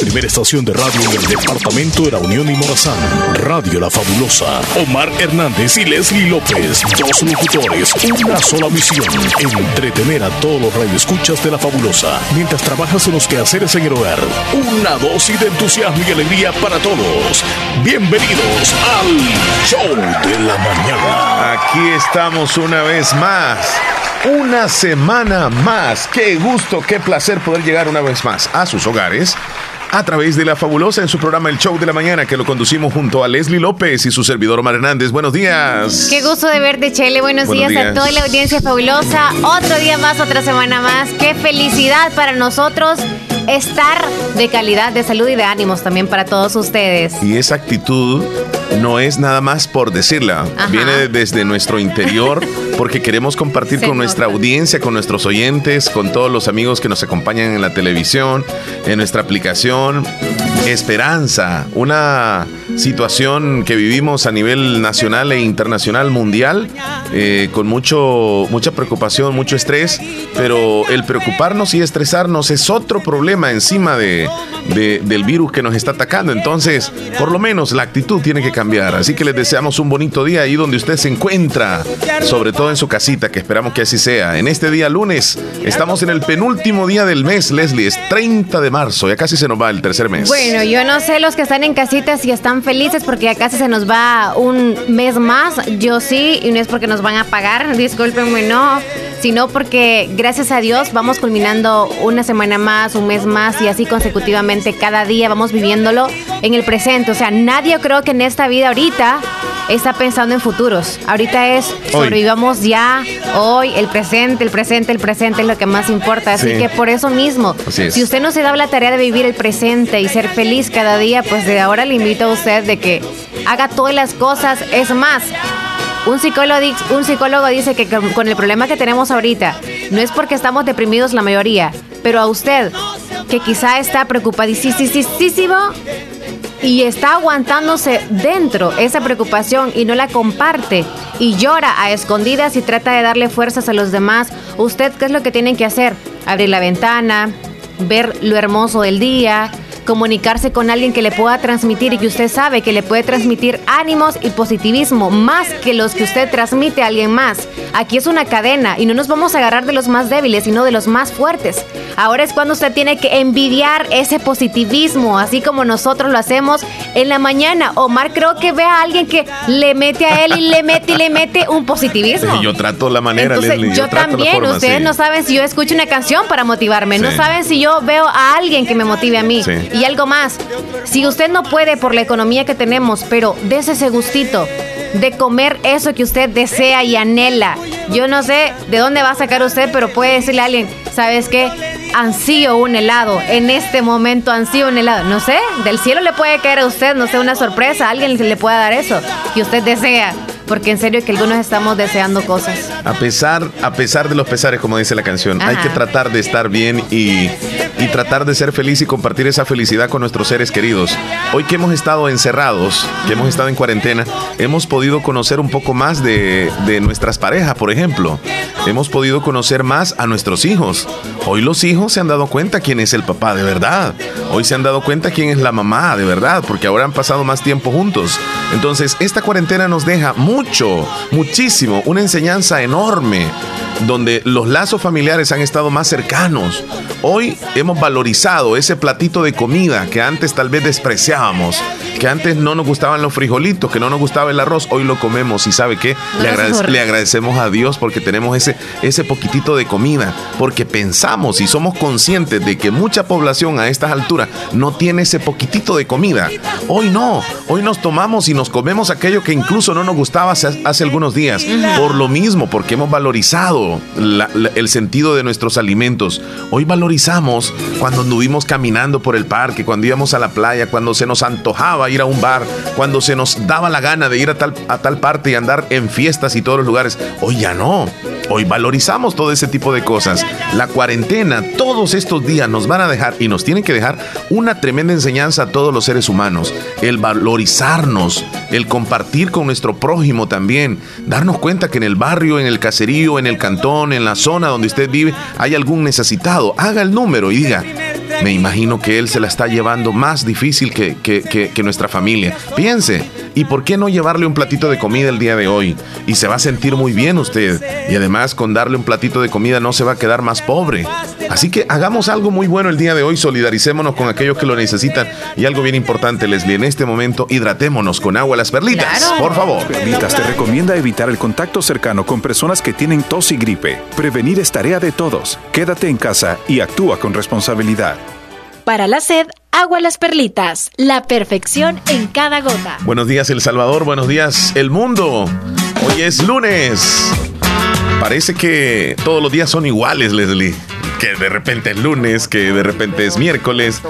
primera estación de radio en el departamento de la Unión y Morazán. Radio La Fabulosa. Omar Hernández y Leslie López. Dos locutores, una sola misión. Entretener a todos los radioescuchas de La Fabulosa mientras trabajas en los quehaceres en el hogar. Una dosis de entusiasmo y alegría para todos. Bienvenidos al Show de la Mañana. Aquí estamos una vez más una semana más. Qué gusto, qué placer poder llegar una vez más a sus hogares a través de la fabulosa en su programa El Show de la Mañana que lo conducimos junto a Leslie López y su servidor Omar Hernández. Buenos días. Qué gusto de verte, Chele. Buenos, días, días, a toda la audiencia fabulosa. Otro día más, otra semana más. Qué felicidad para nosotros estar de calidad, de salud y de ánimos también para todos ustedes. Y esa actitud no es nada más por decirla, viene desde nuestro interior porque queremos compartir con nuestra audiencia, con nuestros oyentes, con todos los amigos que nos acompañan en la televisión, en nuestra aplicación. Esperanza, una situación que vivimos a nivel nacional e internacional mundial, eh, con mucho, mucha preocupación, mucho estrés, pero el preocuparnos y estresarnos es otro problema encima de, del virus que nos está atacando. Entonces, por lo menos la actitud tiene que cambiar. Así que les deseamos un bonito día ahí donde usted se encuentra, sobre todo en su casita, que esperamos que así sea. En este día lunes, estamos en el penúltimo día del mes, Leslie, es 30 de marzo, ya casi se nos va el tercer mes. Bueno, yo no sé los que están en casita si están felices porque ya casi se nos va un mes más. Yo sí, y no es porque nos van a pagar, discúlpenme, no, sino porque gracias a Dios vamos culminando una semana más, un mes más y así consecutivamente cada día vamos viviéndolo en el presente. O sea, nadie creo que en esta vida ahorita está pensando en futuros. Ahorita es sobrevivamos ya, hoy, el presente, el presente, el presente es lo que más importa. Así que por eso mismo, si usted no se da la tarea de vivir el presente y ser feliz cada día, pues de ahora le invito a usted de que haga todas las cosas. Es más, un psicólogo, un psicólogo dice que con el problema que tenemos ahorita, no es porque estamos deprimidos la mayoría, pero a usted, que quizá está preocupadísimo y está aguantándose dentro esa preocupación y no la comparte y llora a escondidas y trata de darle fuerzas a los demás, ¿usted qué es lo que tiene que hacer? Abrir la ventana, ver lo hermoso del día, comunicarse con alguien que le pueda transmitir y que usted sabe que le puede transmitir ánimos y positivismo más que los que usted transmite a alguien más. Aquí es una cadena y no nos vamos a agarrar de los más débiles, sino de los más fuertes. Ahora es cuando usted tiene que envidiar ese positivismo, así como nosotros lo hacemos en la mañana. Omar creo que ve a alguien que le mete a él y le mete y le mete un positivismo. yo trato la manera, Entonces, Yo, también, ustedes no saben si yo escucho una canción para motivarme, no saben si yo veo a alguien que me motive a mí. Y algo más, si usted no puede por la economía que tenemos, pero des ese gustito de comer eso que usted desea y anhela. Yo no sé de dónde va a sacar usted, pero puede decirle a alguien, ¿sabes qué? Ansío un helado. En este momento ansío un helado. No sé, del cielo le puede caer a usted, no sé, una sorpresa. alguien le pueda dar eso que usted desea porque en serio que algunos estamos deseando cosas. A pesar, a pesar de los pesares, como dice la canción, hay que tratar de estar bien y, tratar de ser feliz y compartir esa felicidad con nuestros seres queridos. Hoy que hemos estado encerrados, que hemos estado en cuarentena, hemos podido conocer un poco más de, de nuestras parejas, por ejemplo. Hemos podido conocer más a nuestros hijos. Hoy los hijos se han dado cuenta quién es el papá de verdad. Hoy se han dado cuenta quién es la mamá de verdad, porque ahora han pasado más tiempo juntos. Entonces, esta cuarentena nos deja mucho, muchísimo, una enseñanza enorme donde los lazos familiares han estado más cercanos. Hoy hemos valorizado ese platito de comida que antes tal vez despreciábamos, que antes no nos gustaban los frijolitos, que no nos gustaba el arroz, hoy lo comemos y sabe qué, le, le, agradecemos a Dios porque tenemos ese, ese poquitito de comida, porque pensamos y somos conscientes de que mucha población a estas alturas no tiene ese poquitito de comida. Hoy no, hoy nos tomamos y nos comemos aquello que incluso no nos gustaba hace, algunos días. Por lo mismo, porque hemos valorizado el sentido de nuestros alimentos. Hoy valorizamos cuando anduvimos caminando por el parque, cuando íbamos a la playa, cuando se nos antojaba ir a un bar, cuando se nos daba la gana de ir a tal, a tal parte y andar en fiestas y todos los lugares. Hoy ya no. Hoy valorizamos todo ese tipo de cosas. La cuarentena, todos estos días nos van a dejar y nos tienen que dejar una tremenda enseñanza a todos los seres humanos. El valorizarnos, el compartir con nuestro prójimo también. Darnos cuenta que en el barrio, en el caserío, en el cantón, en la zona donde usted vive, hay algún necesitado. Haga el número y me imagino que él se la está llevando más difícil que, que, nuestra familia. Piense, ¿y por qué no llevarle un platito de comida el día de hoy? Y se va a sentir muy bien usted. Y además con darle un platito de comida no se va a quedar más pobre. Así que hagamos algo muy bueno el día de hoy, solidaricémonos con aquellos que lo necesitan. Y algo bien importante, Leslie, en este momento hidratémonos con agua las perlitas, por favor. Perlitas te recomienda evitar el contacto cercano con personas que tienen tos y gripe. Prevenir es tarea de todos. Quédate en casa y actúa con responsabilidad. Para la sed, agua las perlitas, la perfección en cada gota. Buenos días El Salvador, buenos días el mundo. Hoy es lunes. Parece que todos los días son iguales, Leslie que de repente es lunes, que de repente es miércoles.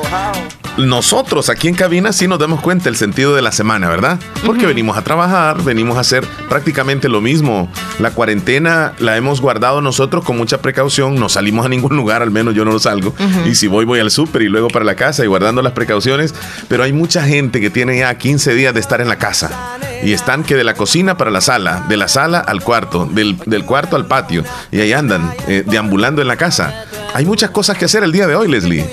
Nosotros aquí en cabina sí nos damos cuenta el sentido de la semana, ¿verdad? Porque venimos a trabajar, venimos a hacer prácticamente lo mismo. La cuarentena la hemos guardado nosotros con mucha precaución, no salimos a ningún lugar, al menos yo no lo salgo. Y si voy, voy al súper y luego para la casa y guardando las precauciones. Pero hay mucha gente que tiene ya 15 días de estar en la casa. Y están que de la cocina para la sala, de la sala al cuarto, del, cuarto al patio. Y ahí andan, eh, deambulando en la casa. Hay muchas cosas que hacer el día de hoy, Leslie.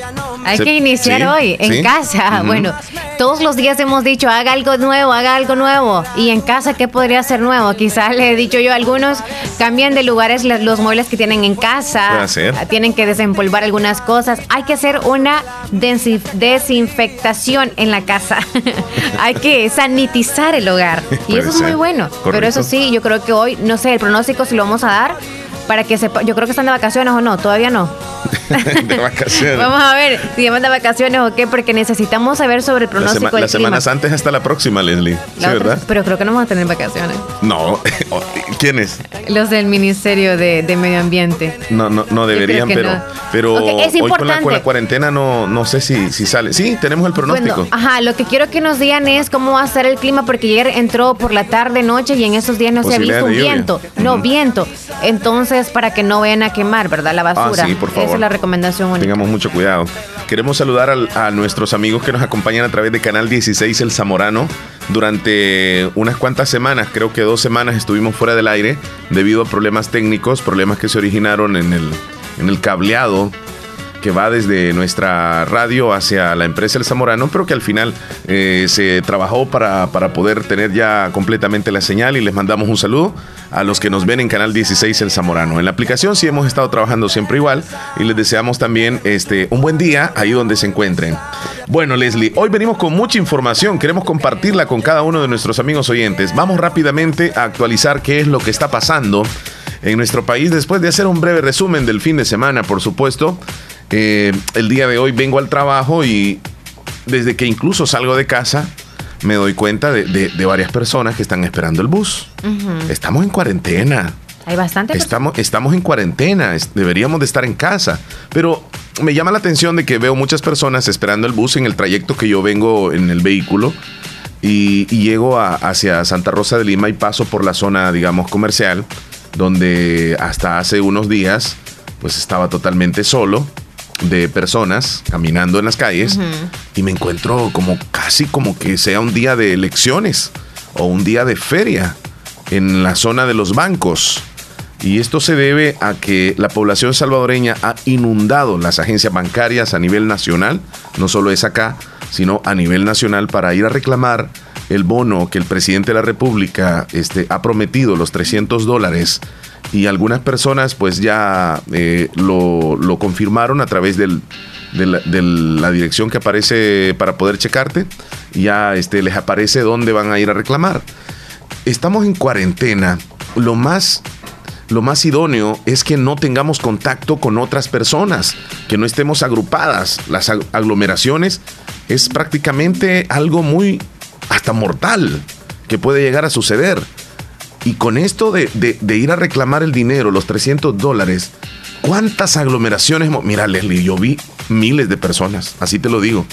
Hay que iniciar hoy en casa. Bueno, todos los días hemos dicho, haga algo nuevo, haga algo nuevo. Y en casa, ¿qué podría ser nuevo? Quizás le he dicho yo, algunos cambian de lugares los muebles que tienen en casa. Tienen que desempolvar algunas cosas. Hay que hacer una desinfectación en la casa. Hay que sanitizar el hogar. Y eso es muy bueno. Pero eso sí, yo creo que hoy, no sé, el pronóstico si lo vamos a dar para que sepa. Yo creo que están de vacaciones o no, todavía no. de vacaciones. Vamos a ver si llaman de vacaciones o qué, porque necesitamos saber sobre el pronóstico. las semanas antes hasta la próxima, Leslie. sí, ¿verdad? Pero creo que no vamos a tener vacaciones. No. ¿Quiénes? Los del Ministerio de, Medio Ambiente. No, no, no deberían, pero, pero hoy con la, con la, cuarentena no, no sé si, si sale. Sí, tenemos el pronóstico. ajá, lo que quiero que nos digan es cómo va a ser el clima, porque ayer entró por la tarde, noche y en esos días no se ha visto un viento. No, viento. Entonces, para que no vayan a quemar, ¿verdad? La basura. Ah, sí, por favor. Esa es la recomendación única. Tengamos mucho cuidado. Queremos saludar a, nuestros amigos que nos acompañan a través de Canal 16 El Zamorano. Durante unas cuantas semanas, creo que dos semanas, estuvimos fuera del aire debido a problemas técnicos, problemas que se originaron en el, en el cableado que va desde nuestra radio hacia la empresa El Zamorano, pero que al final eh, se trabajó para, para, poder tener ya completamente la señal y les mandamos un saludo a los que nos ven en Canal 16 El Zamorano. En la aplicación sí hemos estado trabajando siempre igual y les deseamos también este, un buen día ahí donde se encuentren. Bueno, Leslie, hoy venimos con mucha información, queremos compartirla con cada uno de nuestros amigos oyentes. Vamos rápidamente a actualizar qué es lo que está pasando en nuestro país después de hacer un breve resumen del fin de semana, por supuesto. Eh, el día de hoy vengo al trabajo y desde que incluso salgo de casa me doy cuenta de, varias personas que están esperando el bus. Estamos en cuarentena. Hay bastante. Estamos, estamos en cuarentena, deberíamos de estar en casa. Pero me llama la atención de que veo muchas personas esperando el bus en el trayecto que yo vengo en el vehículo y, llego hacia Santa Rosa de Lima y paso por la zona, digamos, comercial, donde hasta hace unos días pues estaba totalmente solo de personas caminando en las calles y me encuentro como casi como que sea un día de elecciones o un día de feria en la zona de los bancos. Y esto se debe a que la población salvadoreña ha inundado las agencias bancarias a nivel nacional, no solo es acá, sino a nivel nacional para ir a reclamar el bono que el presidente de la República este, ha prometido, los 300 dólares y algunas personas pues ya eh, lo, confirmaron a través del, de, la, dirección que aparece para poder checarte, ya este, les aparece dónde van a ir a reclamar. Estamos en cuarentena, lo más, lo más idóneo es que no tengamos contacto con otras personas, que no estemos agrupadas. Las aglomeraciones es prácticamente algo muy hasta mortal que puede llegar a suceder. Y con esto de, ir a reclamar el dinero, los 300 dólares, ¿cuántas aglomeraciones? Mira, Leslie, yo vi miles de personas, así te lo digo,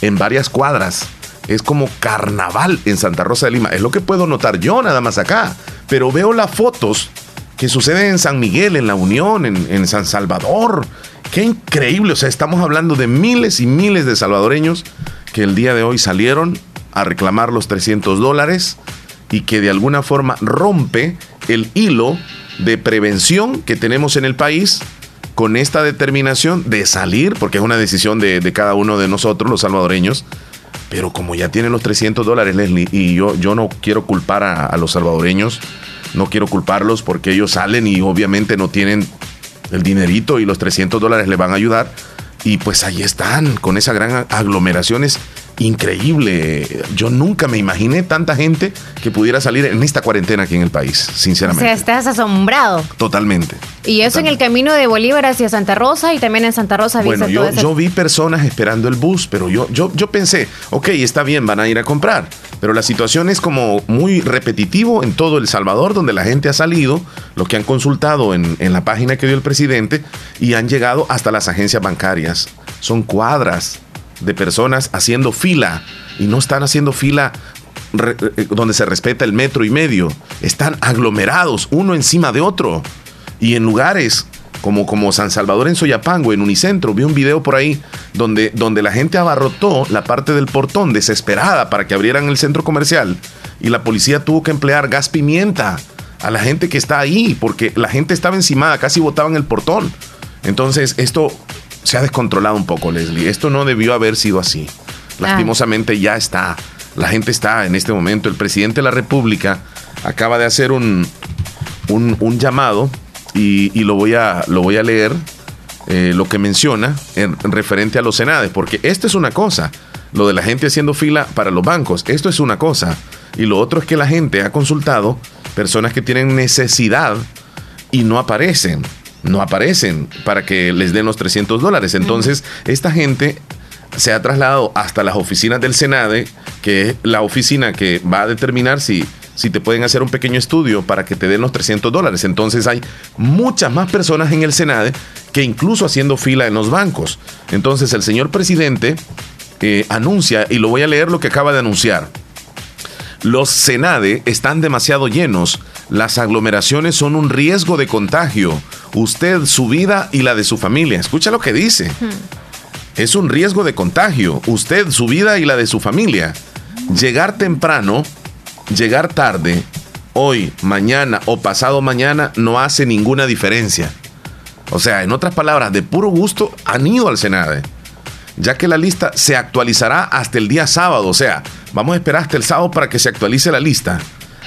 en varias cuadras. Es como carnaval en Santa Rosa de Lima. Es lo que puedo notar yo nada más acá. Pero veo las fotos que suceden en San Miguel, en La Unión, en, en San Salvador. Qué increíble. O sea, estamos hablando de miles y miles de salvadoreños que el día de hoy salieron a reclamar los 300 dólares y que de alguna forma rompe el hilo de prevención que tenemos en el país con esta determinación de salir, porque es una decisión de, cada uno de nosotros, los salvadoreños, pero como ya tienen los 300 dólares, Leslie, y yo, yo no quiero culpar a, los salvadoreños, no quiero culparlos porque ellos salen y obviamente no tienen el dinerito y los 300 dólares le van a ayudar. Y pues ahí están, con esa gran aglomeraciones increíble. Yo nunca me imaginé tanta gente que pudiera salir en esta cuarentena aquí en el país, sinceramente. O sea, estás asombrado. Totalmente. Y eso en el camino de Bolívar hacia Santa Rosa y también en Santa Rosa. Bueno, yo, yo vi personas esperando el bus, pero yo, yo, yo pensé, ok, está bien, van a ir a comprar. Pero la situación es como muy repetitivo en todo El Salvador, donde la gente ha salido, lo que han consultado en, en la página que dio el presidente, y han llegado hasta las agencias bancarias. Son cuadras de personas haciendo fila y no están haciendo fila eh, donde se respeta el metro y medio. Están aglomerados uno encima de otro. Y en lugares como, como San Salvador en Soyapango, en Unicentro, vi un video por ahí donde, donde la gente abarrotó la parte del portón desesperada para que abrieran el centro comercial y la policía tuvo que emplear gas pimienta a la gente que está ahí porque la gente estaba encimada, casi botaban el portón. Entonces esto se ha descontrolado un poco, Leslie. Esto no debió haber sido así. Lastimosamente ya está. La gente está en este momento. El presidente de la República acaba de hacer un, un, llamado y, lo, voy a, lo voy a leer, eh, lo que menciona en, referente a los senades, porque esto es una cosa, lo de la gente haciendo fila para los bancos, esto es una cosa, y lo otro es que la gente ha consultado personas que tienen necesidad y no aparecen no aparecen para que les den los 300 dólares. Entonces, esta gente se ha trasladado hasta las oficinas del Senade, que es la oficina que va a determinar si, si te pueden hacer un pequeño estudio para que te den los 300 dólares. Entonces hay muchas más personas en el Senade que incluso haciendo fila en los bancos. Entonces el señor presidente eh, anuncia, y lo voy a leer lo que acaba de anunciar. Los Senade están demasiado llenos. Las aglomeraciones son un riesgo de contagio. Usted, su vida y la de su familia. Escucha lo que dice. Es un riesgo de contagio. Usted, su vida y la de su familia. Llegar temprano, llegar tarde, hoy, mañana o pasado mañana no hace ninguna diferencia. O sea, en otras palabras, de puro gusto han ido al Senade ya que la lista se actualizará hasta el día sábado, o sea, vamos a esperar hasta el sábado para que se actualice la lista.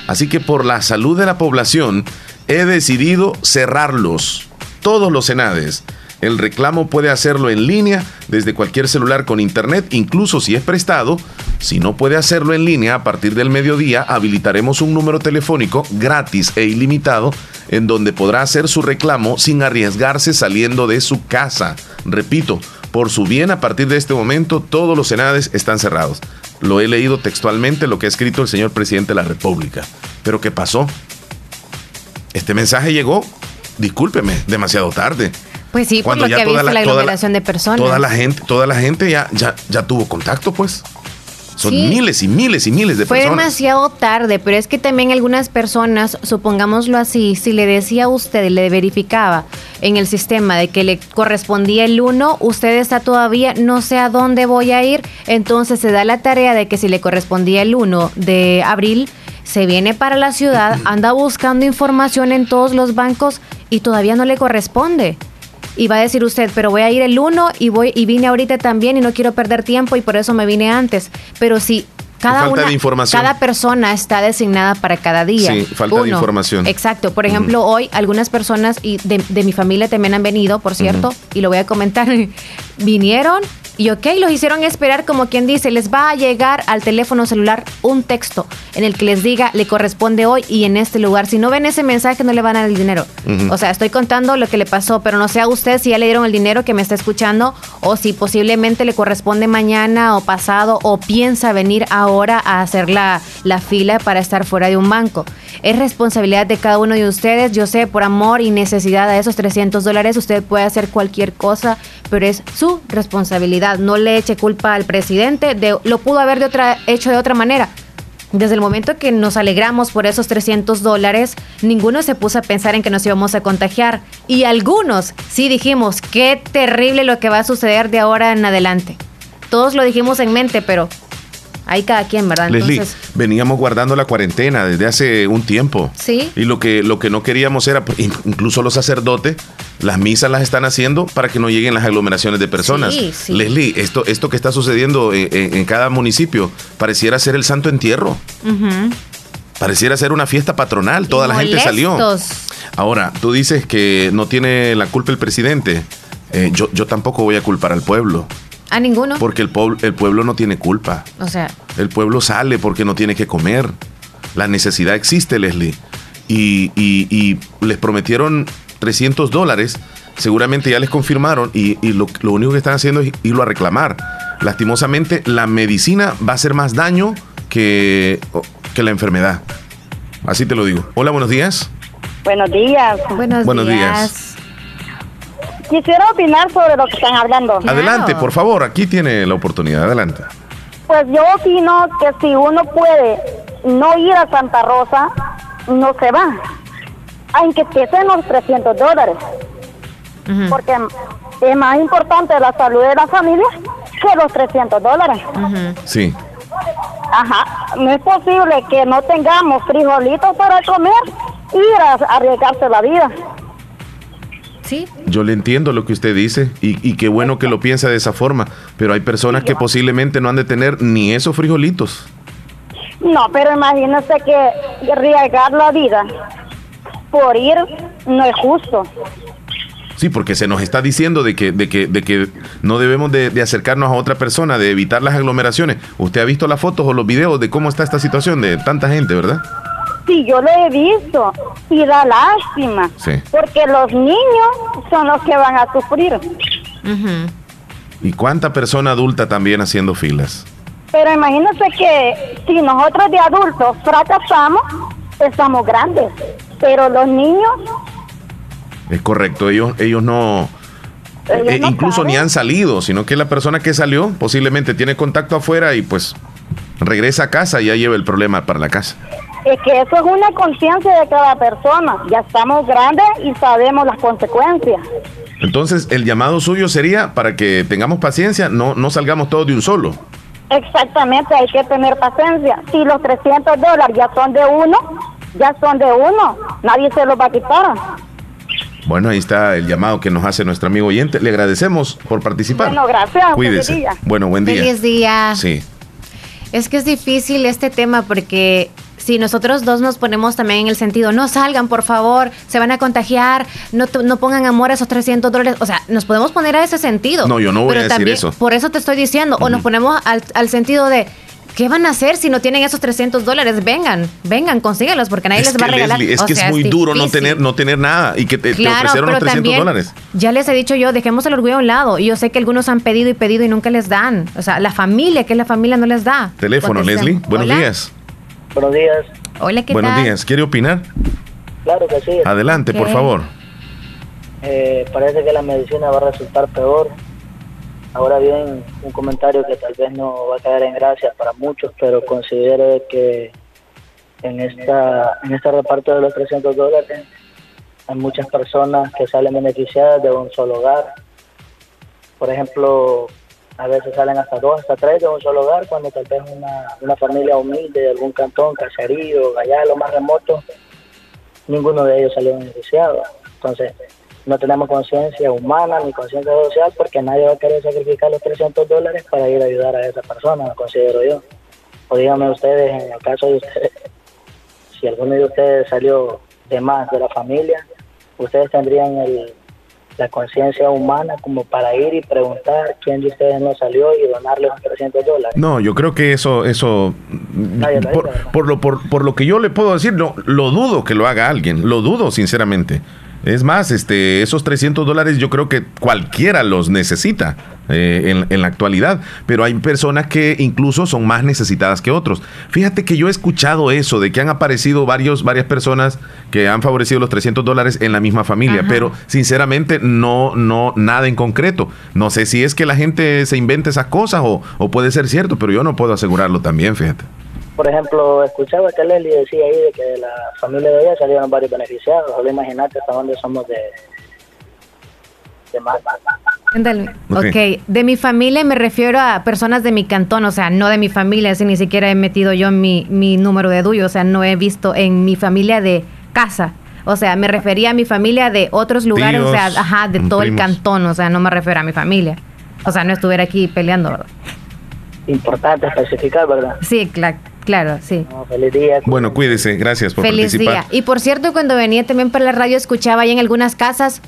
Así que por la salud de la población he decidido cerrarlos, todos los senades. El reclamo puede hacerlo en línea desde cualquier celular con internet, incluso si es prestado. Si no puede hacerlo en línea, a partir del mediodía habilitaremos un número telefónico gratis e ilimitado en donde podrá hacer su reclamo sin arriesgarse saliendo de su casa. Repito, por su bien, a partir de este momento, todos los senades están cerrados. Lo he leído textualmente, lo que ha escrito el señor presidente de la República. Pero ¿qué pasó? Este mensaje llegó, discúlpeme, demasiado tarde. Pues sí, Cuando por lo que ha visto la, aglomeración de personas. Toda la gente, toda la gente ya, ya, ya tuvo contacto, pues. Son miles y miles y miles de Fue personas. Fue demasiado tarde, pero es que también algunas personas, supongámoslo así, si le decía a usted, le verificaba en el sistema de que le correspondía el 1, usted está todavía, no sé a dónde voy a ir, entonces se da la tarea de que si le correspondía el 1 de abril, se viene para la ciudad, anda buscando información en todos los bancos y todavía no le corresponde y va a decir usted, pero voy a ir el 1 y voy y vine ahorita también y no quiero perder tiempo y por eso me vine antes. Pero si cada una, cada persona está designada para cada día. Sí, falta de información. Exacto. Por ejemplo, hoy algunas personas y de, mi familia también han venido, por cierto, y lo voy a comentar. Vinieron y ok, los hicieron esperar como quien dice, les va a llegar al teléfono celular un texto en el que les diga, le corresponde hoy y en este lugar. Si no ven ese mensaje, no le van a dar el dinero. O sea, estoy contando lo que le pasó, pero no sé a usted si ya le dieron el dinero que me está escuchando o si posiblemente le corresponde mañana o pasado o piensa venir ahora a hacer la, la fila para estar fuera de un banco. Es responsabilidad de cada uno de ustedes. Yo sé, por amor y necesidad de esos 300 dólares, usted puede hacer cualquier cosa, pero es su responsabilidad no le eche culpa al presidente, de, lo pudo haber de otra, hecho de otra manera. Desde el momento que nos alegramos por esos 300 dólares, ninguno se puso a pensar en que nos íbamos a contagiar. Y algunos sí dijimos, qué terrible lo que va a suceder de ahora en adelante. Todos lo dijimos en mente, pero Ahí cada quien, ¿verdad? Leslie, veníamos guardando la cuarentena desde hace un tiempo. Sí. Y lo que, lo que no queríamos era, pues, incluso los sacerdotes, las misas las están haciendo para que no lleguen las aglomeraciones de personas. Sí, sí. Leslie, esto, esto que está sucediendo en, cada municipio pareciera ser el santo entierro. Pareciera ser una fiesta patronal, toda la gente salió. Ahora, tú dices que no tiene la culpa el presidente. Eh, yo, yo tampoco voy a culpar al pueblo. A ninguno. Porque el, pueblo, el pueblo no tiene culpa. O sea. El pueblo sale porque no tiene que comer. La necesidad existe, Leslie. Y, y, les prometieron 300 dólares. Seguramente ya les confirmaron y, lo, lo, único que están haciendo es irlo a reclamar. Lastimosamente, la medicina va a hacer más daño que, que la enfermedad. Así te lo digo. Hola, buenos días. Buenos días. Buenos, días. Quisiera opinar sobre lo que están hablando. Adelante, por favor, aquí tiene la oportunidad, adelante. Pues yo opino que si uno puede no ir a Santa Rosa, no se va, aunque sean los 300 dólares. Porque es más importante la salud de la familia que los 300 dólares. Sí. Ajá, no es posible que no tengamos frijolitos para comer y ir a arriesgarse la vida. Yo le entiendo lo que usted dice y, qué bueno que lo piensa de esa forma, pero hay personas que posiblemente no han de tener ni esos frijolitos. No, pero imagínese que arriesgar la vida por ir no es justo. Sí, porque se nos está diciendo de que, de que, de que no debemos de, de, acercarnos a otra persona, de evitar las aglomeraciones. Usted ha visto las fotos o los videos de cómo está esta situación de tanta gente, ¿verdad? Sí, yo lo he visto y da lástima, porque los niños son los que van a sufrir. ¿Y cuánta persona adulta también haciendo filas? Pero imagínense que si nosotros de adultos fracasamos, estamos grandes, pero los niños... Es correcto, ellos, ellos no... Eh, incluso ni han salido, sino que la persona que salió posiblemente tiene contacto afuera y pues regresa a casa y ya lleva el problema para la casa. Es que eso es una conciencia de cada persona. Ya estamos grandes y sabemos las consecuencias. Entonces, el llamado suyo sería para que tengamos paciencia, no, no salgamos todos de un solo. Exactamente, hay que tener paciencia. Si los 300 dólares ya son de uno, ya son de uno. Nadie se los va a quitar. Bueno, ahí está el llamado que nos hace nuestro amigo oyente. Le agradecemos por participar. Bueno, gracias. Cuídese. Bueno, buen día. Feliz día. Sí. Es que es difícil este tema porque si nosotros dos nos ponemos también en el sentido, no salgan, por favor, se van a contagiar, no, no pongan amor a esos 300 dólares, o sea, nos podemos poner a ese sentido. No, yo no voy a decir eso. Por eso te estoy diciendo, o nos ponemos al, al sentido de, ¿Qué van a hacer si no tienen esos 300 dólares? Vengan, vengan, consíguelos porque nadie les va a regalar. es que es muy duro no tener, no tener nada y que te, ofrecieron los 300 dólares. Ya les he dicho yo, dejemos el orgullo a un lado. Y yo sé que algunos han pedido y pedido y nunca les dan. O sea, la familia, que es la familia, no les da. Teléfono, Leslie. Buenos días. Buenos días. Hola, ¿qué Buenos días. ¿Quiere opinar? Claro que sí. Adelante, por favor. Eh, parece que la medicina va a resultar peor. Ahora bien, un comentario que tal vez no va a caer en gracia para muchos, pero considero que en esta en este reparto de los 300 dólares hay muchas personas que salen beneficiadas de un solo hogar. Por ejemplo, a veces salen hasta dos, hasta tres de un solo hogar, cuando tal vez una, una familia humilde de algún cantón, caserío, allá lo más remoto, ninguno de ellos salió beneficiado. Entonces, no tenemos conciencia humana ni conciencia social porque nadie va a querer sacrificar los 300 dólares para ir a ayudar a esa persona, lo considero yo. O díganme ustedes, en el caso de ustedes, si alguno de ustedes salió de más de la familia, ustedes tendrían el, la conciencia humana como para ir y preguntar quién de ustedes no salió y donarle los 300 dólares. No, yo creo que eso, eso por, lo, por, por, lo que yo le puedo decir, no, lo dudo que lo haga alguien, lo dudo sinceramente. Es más, este, esos 300 dólares yo creo que cualquiera los necesita eh, en, la actualidad, pero hay personas que incluso son más necesitadas que otros. Fíjate que yo he escuchado eso, de que han aparecido varios, varias personas que han favorecido los 300 dólares en la misma familia, pero sinceramente no, no, nada en concreto. No sé si es que la gente se inventa esas cosas o, o puede ser cierto, pero yo no puedo asegurarlo también, fíjate por ejemplo, escuchaba que Leslie decía ahí de que de la familia de ella salieron varios beneficiados. Solo imagínate hasta dónde somos de, de más. ok, de mi familia me refiero a personas de mi cantón, o sea, no de mi familia, si ni siquiera he metido yo mi, mi número de DUI, o sea, no he visto en mi familia de casa. O sea, me refería a mi familia de otros lugares, o sea, ajá, de todo el cantón, o sea, no me refiero a mi familia. O sea, no estuviera aquí peleando, ¿verdad? Importante especificar, ¿verdad? Sí, claro. Claro, sí. feliz día. Bueno, cuídese, gracias por feliz Día. Y por cierto, cuando venía también para la radio, escuchaba ahí en algunas casas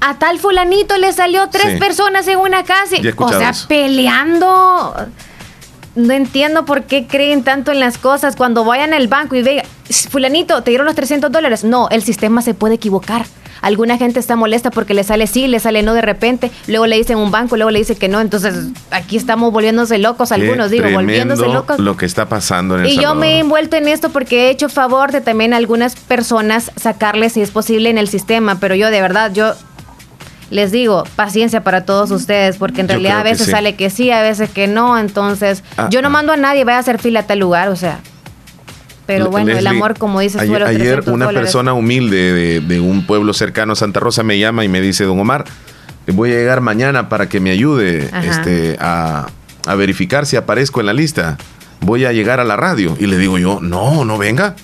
a tal fulanito le salió tres personas en una casa. O sea, peleando. No entiendo por qué creen tanto en las cosas. Cuando vayan al banco y vean, fulanito, te dieron los 300 dólares. No, el sistema se puede equivocar. Alguna gente está molesta porque le sale sí, le sale no de repente. Luego le dicen un banco, luego le dice que no. Entonces, aquí estamos volviéndose locos, algunos digo, volviéndose locos. Lo que está pasando en el Y yo me he envuelto en esto porque he hecho favor de también algunas personas sacarles, si es posible, en el sistema. Pero yo, de verdad, yo les digo, paciencia para todos ustedes, porque en realidad a veces sale que sí, a veces que no, entonces ah, yo no ah. mando a nadie, vaya a hacer fila a tal lugar, o sea. Pero bueno, el amor, como dices, ayer, ayer una persona humilde de, un pueblo cercano a Santa Rosa me llama y me dice, don Omar, voy a llegar mañana para que me ayude este, a, a verificar si aparezco en la lista. Voy a llegar a la radio. Y le digo yo, no, no venga.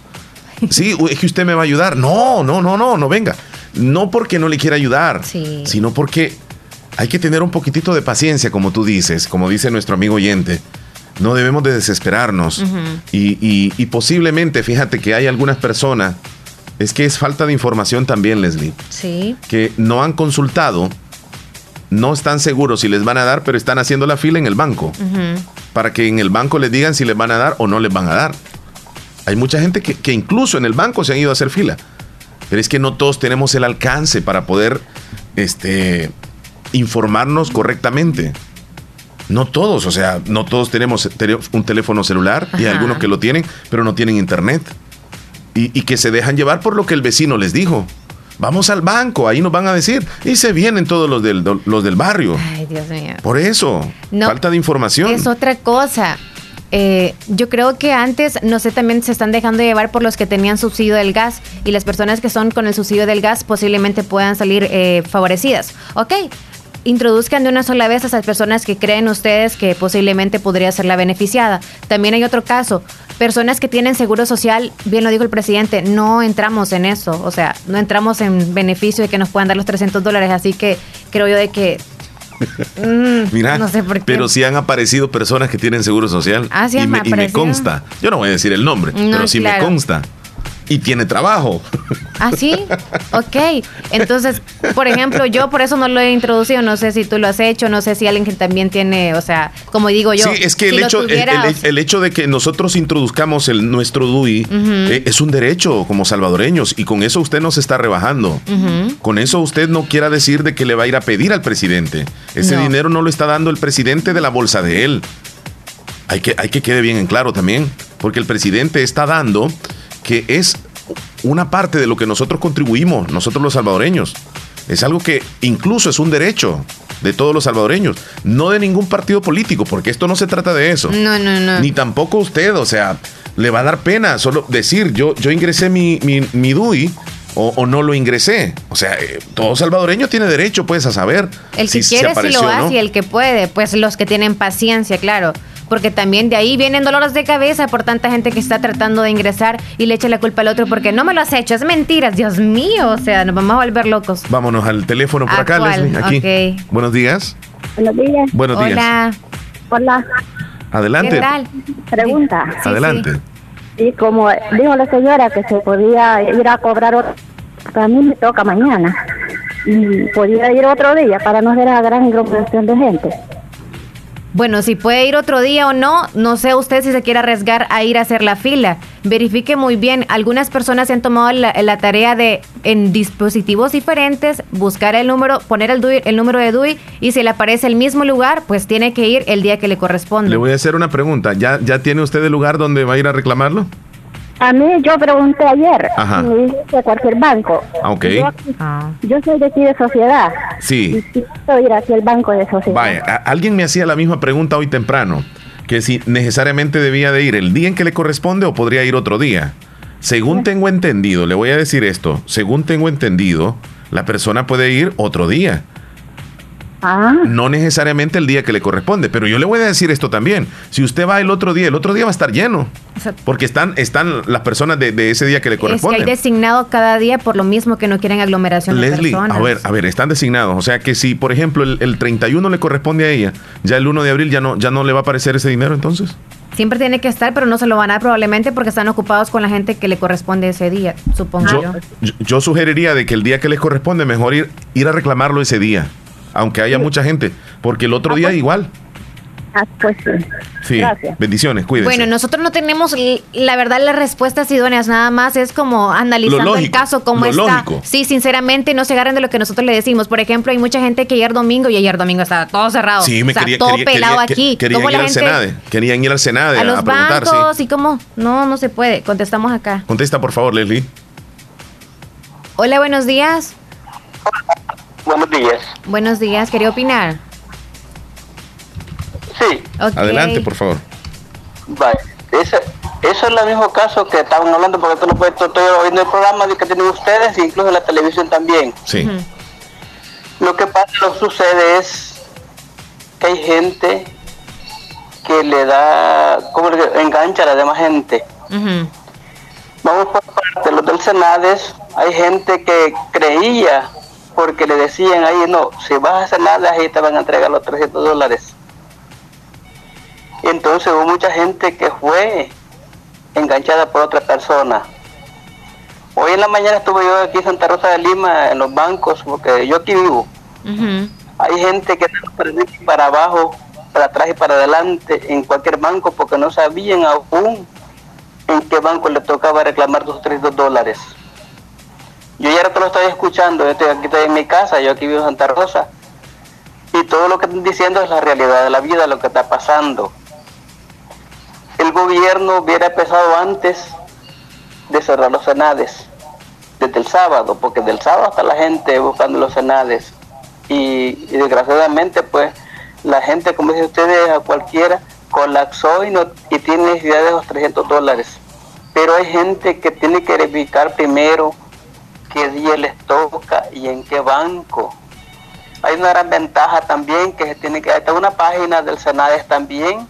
Sí, es que usted me va a ayudar. No, no, no, no, no venga. No porque no le quiera ayudar, sino porque hay que tener un poquitito de paciencia, como tú dices, como dice nuestro amigo oyente. No debemos de desesperarnos. y, posiblemente, fíjate que hay algunas personas, es que es falta de información también, Leslie. Sí. Que no han consultado, no están seguros si les van a dar, pero están haciendo la fila en el banco. Para que en el banco les digan si les van a dar o no les van a dar. Hay mucha gente que, que incluso en el banco se han ido a hacer fila pero es que no todos tenemos el alcance para poder este, informarnos correctamente. No todos, o sea, no todos tenemos un teléfono celular y hay algunos que lo tienen, pero no tienen internet. Y, que se dejan llevar por lo que el vecino les dijo. Vamos al banco, ahí nos van a decir. Y se vienen todos los del, los del barrio. Ay, Dios mío. Por eso, falta de información. Es otra cosa. Eh, yo creo que antes, no sé, también se están dejando llevar por los que tenían subsidio del gas y las personas que son con el subsidio del gas posiblemente puedan salir eh, favorecidas. Ok, introduzcan de una sola vez a esas personas que creen ustedes que posiblemente podría ser la beneficiada. También hay otro caso, personas que tienen seguro social, bien lo dijo el presidente, no entramos en eso, o sea, no entramos en beneficio de que nos puedan dar los 300 dólares, así que creo yo de que Mm, Mira, pero sí han aparecido personas que tienen seguro social. Ah, y, me, consta. Yo no voy a decir el nombre, pero sí me consta y tiene trabajo. ¿Ah, sí? Ok. Entonces, por ejemplo, yo por eso no lo he introducido. No sé si tú lo has hecho, no sé si alguien que también tiene, o sea, como digo yo. Sí, es que el, hecho, el, hecho de que nosotros introduzcamos el, nuestro DUI eh, es un derecho como salvadoreños y con eso usted no se está rebajando. Con eso usted no quiera decir de que le va a ir a pedir al presidente. Ese dinero no lo está dando el presidente de la bolsa de él. Hay que, hay que quede bien en claro también, porque el presidente está dando que es una parte de lo que nosotros contribuimos, nosotros los salvadoreños. Es algo que incluso es un derecho de todos los salvadoreños, no de ningún partido político, porque esto no se trata de eso. No, no, no. Ni tampoco usted, o sea, le va a dar pena solo decir, yo, yo ingresé mi, mi, DUI o, no lo ingresé. O sea, eh, todo salvadoreño tiene derecho, pues, a saber. El que quiere, si lo hace, y el que puede, pues los que tienen paciencia, claro porque también de ahí vienen dolores de cabeza por tanta gente que está tratando de ingresar y le echa la culpa al otro porque no me lo has hecho, es mentiras, Dios mío, o sea, nos vamos a volver locos. Vámonos al teléfono por acá, Leslie, aquí. Buenos días. Buenos días. Buenos días. Hola. Hola. Adelante. ¿Qué tal? Pregunta. Adelante. Y como dijo la señora que se podía ir a cobrar otro, a mí me toca mañana. Y podía ir otro día para no ver a gran aglomeración de gente. Bueno, si puede ir otro día o no, no sé usted si se quiere arriesgar a ir a hacer la fila. Verifique muy bien. Algunas personas se han tomado la, tarea de en dispositivos diferentes buscar el número, poner el, el número de DUI y si le aparece el mismo lugar, pues tiene que ir el día que le corresponde. Le voy a hacer una pregunta. ¿Ya, ya tiene usted el lugar donde va a ir a reclamarlo? A mí yo pregunté ayer, Ajá. de cualquier banco. Ah, ok. Ah. Yo, soy de aquí de sociedad. Sí. Y quiero ir hacia el banco de sociedad. Vaya, alguien me hacía la misma pregunta hoy temprano, que si necesariamente debía de ir el día en que le corresponde o podría ir otro día. Según tengo entendido, le voy a decir esto, según tengo entendido, la persona puede ir otro día. Ah. No necesariamente el día que le corresponde, pero yo le voy a decir esto también. Si usted va el otro día, el otro día va a estar lleno. Porque están, están las personas de, ese día que le corresponde. Es que hay designado cada día por lo mismo que no quieren aglomeración Leslie, de a ver, a ver, están designados. O sea que si, por ejemplo, el, 31 le corresponde a ella, ya el 1 de abril ya no, ya no le va a aparecer ese dinero entonces. Siempre tiene que estar, pero no se lo van a dar probablemente porque están ocupados con la gente que le corresponde ese día, supongo yo. Yo, sugeriría de que el día que les corresponde, mejor ir, ir a reclamarlo ese día aunque haya mucha gente, porque el otro ah, día pues. igual. Ah, pues sí. Sí, bendiciones, cuídense. Bueno, nosotros no tenemos, la verdad, las respuestas idóneas, nada más es como analizando el caso, cómo está. Sí, sinceramente, no se agarren de lo que nosotros le decimos. Por ejemplo, hay mucha gente que ayer domingo, y ayer domingo estaba todo cerrado. Sí, me quería, todo pelado aquí. Querían ir, al Senade, querían ir al Senade a, los bancos y cómo, no, no se puede. Contestamos acá. Contesta, por favor, Leslie. Hola, buenos días. Buenos días. Buenos días, ¿quería opinar? Sí. Adelante, por favor. Vale. eso es el mismo caso que estaban hablando, porque esto no puede, estoy oyendo el programa que tienen ustedes, incluso la televisión también. Sí. Lo que pasa, lo que sucede es que hay gente que le da, como engancha a la demás gente. Vamos por parte, los del Senades, hay gente que creía porque le decían ahí, no, si vas a hacer nada, ahí te van a entregar los 300 dólares. Entonces hubo mucha gente que fue enganchada por otra persona. Hoy en la mañana estuve yo aquí en Santa Rosa de Lima, en los bancos, porque yo aquí vivo. Hay gente que para para abajo, para atrás y para adelante en cualquier banco porque no sabían aún en qué banco le tocaba reclamar sus 300 dólares. Yo ya te lo estoy escuchando, yo estoy aquí estoy en mi casa, yo aquí vivo en Santa Rosa, y todo lo que están diciendo es la realidad de la vida, lo que está pasando. El gobierno hubiera empezado antes de cerrar los senades, desde el sábado, porque del sábado hasta la gente buscando los senades. Y, desgraciadamente, pues, la gente, como dice ustedes, a cualquiera, colapsó y, no, y tiene necesidad de los 300 dólares. Pero hay gente que tiene que verificar primero qué día les toca y en qué banco. Hay una gran ventaja también que se tiene que estar una página del Senades también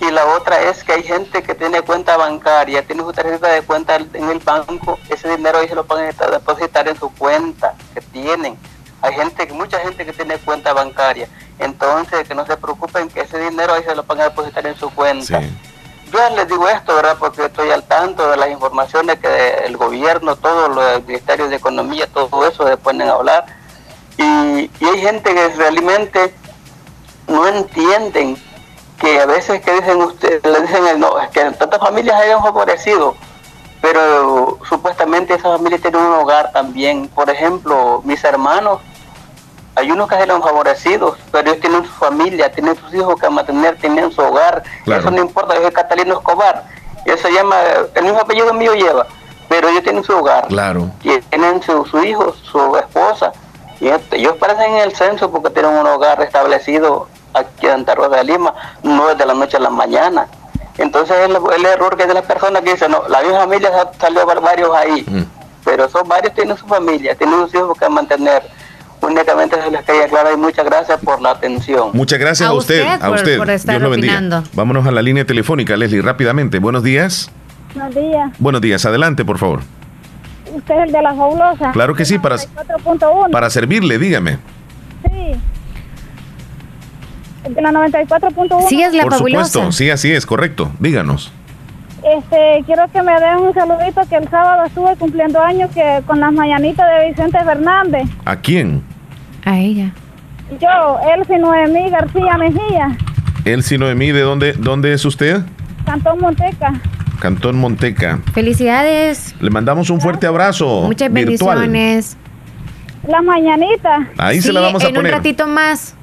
y la otra es que hay gente que tiene cuenta bancaria, tiene su tarjeta de cuenta en el banco, ese dinero ahí se lo pueden depositar en su cuenta que tienen. Hay gente, mucha gente que tiene cuenta bancaria, entonces que no se preocupen que ese dinero ahí se lo van depositar en su cuenta. Yo les digo esto, ¿verdad? Porque estoy al tanto de las informaciones que el gobierno, todos los ministerios de economía, todo eso se ponen a hablar. Y, hay gente que realmente no entienden que a veces que dicen ustedes, le dicen no, es que tantas familias hayan favorecido, pero supuestamente esas familias tienen un hogar también. Por ejemplo, mis hermanos hay unos que eran favorecidos, pero ellos tienen su familia, tienen sus hijos que mantener, tienen su hogar. Eso no importa, yo soy Catalino Escobar. Eso se llama, el mismo apellido mío lleva, pero ellos tienen su hogar. Claro. Tienen su, su hijo, su esposa. Y este, ellos parecen en el censo porque tienen un hogar establecido aquí en Santa Rosa de Lima, no es de la noche a la mañana. Entonces el, el error que es de las personas que dicen, no, la misma familia salió varios ahí, mm. pero son varios tienen su familia, tienen sus hijos que mantener únicamente se les quería aclarar y muchas gracias por la atención. Muchas gracias a, usted, a usted. Dios lo bendiga. Vámonos a la línea telefónica, Leslie, rápidamente. Buenos días. Buenos días. Buenos días, adelante, por favor. Usted es el de la fabulosa. Claro que sí, para, para servirle, dígame. Sí. El de la 94.1. Sí, es la por Supuesto, sí, así es, correcto. Díganos. Este, quiero que me den un saludito que el sábado estuve cumpliendo años que con las mañanitas de Vicente Fernández. ¿A quién? A ella. Yo, Elsie Noemí García Mejía. Elsie Noemí, ¿de dónde, dónde es usted? Cantón Monteca. Cantón Monteca. Felicidades. Le mandamos un fuerte abrazo. Muchas bendiciones. La mañanita. Ahí se la vamos a poner. En un ratito más.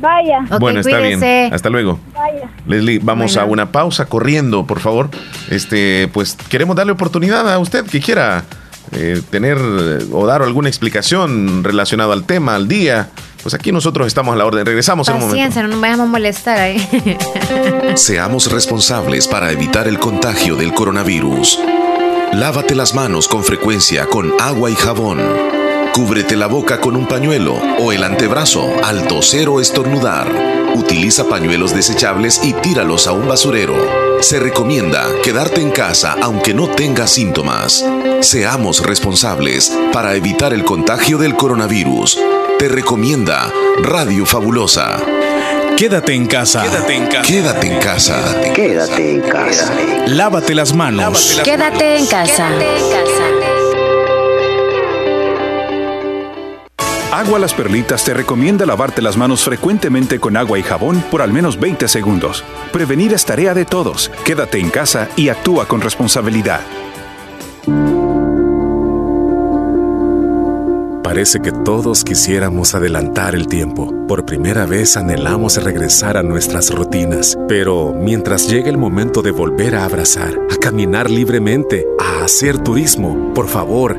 Vaya. bueno, está bien. Hasta luego. Vaya. Leslie, vamos a una pausa corriendo, por favor. Este, pues queremos darle oportunidad a usted que quiera eh, tener o dar alguna explicación relacionada al tema, al día. Pues aquí nosotros estamos a la orden. Regresamos en un momento. no nos vayamos a molestar ahí. Seamos responsables para evitar el contagio del coronavirus. Lávate las manos con frecuencia con agua y jabón. Cúbrete la boca con un pañuelo o el antebrazo al toser o estornudar. Utiliza pañuelos desechables y tíralos a un basurero. Se recomienda quedarte en casa aunque no tengas síntomas. Seamos responsables para evitar el contagio del coronavirus. Te recomienda Radio Fabulosa. Quédate en casa. Quédate en casa. Quédate en casa. Quédate en casa. Lávate las manos. Quédate en casa. Agua Las Perlitas te recomienda lavarte las manos frecuentemente con agua y jabón por al menos 20 segundos. Prevenir es tarea de todos. Quédate en casa y actúa con responsabilidad. Parece que todos quisiéramos adelantar el tiempo. Por primera vez anhelamos regresar a nuestras rutinas. Pero mientras llegue el momento de volver a abrazar, a caminar libremente, a hacer turismo, por favor,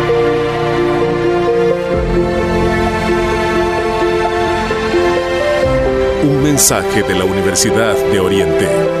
Mensaje de la Universidad de Oriente.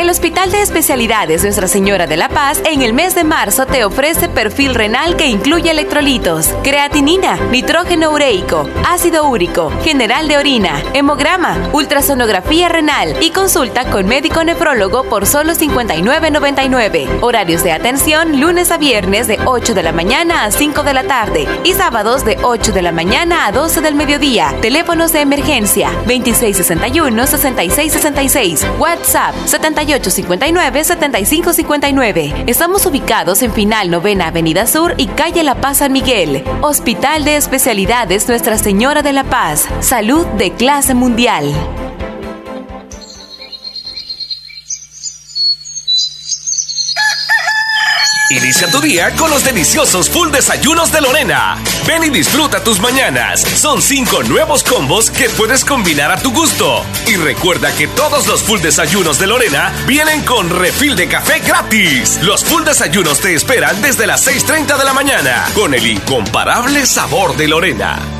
El Hospital de Especialidades Nuestra Señora de la Paz en el mes de marzo te ofrece perfil renal que incluye electrolitos, creatinina, nitrógeno ureico, ácido úrico, general de orina, hemograma, ultrasonografía renal y consulta con médico nefrólogo por solo 59.99. Horarios de atención lunes a viernes de 8 de la mañana a 5 de la tarde y sábados de 8 de la mañana a 12 del mediodía. Teléfonos de emergencia 2661-6666. WhatsApp 78 7859-7559. Estamos ubicados en Final Novena Avenida Sur y Calle La Paz San Miguel. Hospital de Especialidades Nuestra Señora de la Paz. Salud de clase mundial. Inicia tu día con los deliciosos full desayunos de Lorena. Ven y disfruta tus mañanas. Son cinco nuevos combos que puedes combinar a tu gusto. Y recuerda que todos los full desayunos de Lorena vienen con refil de café gratis. Los full desayunos te esperan desde las 6.30 de la mañana con el incomparable sabor de Lorena.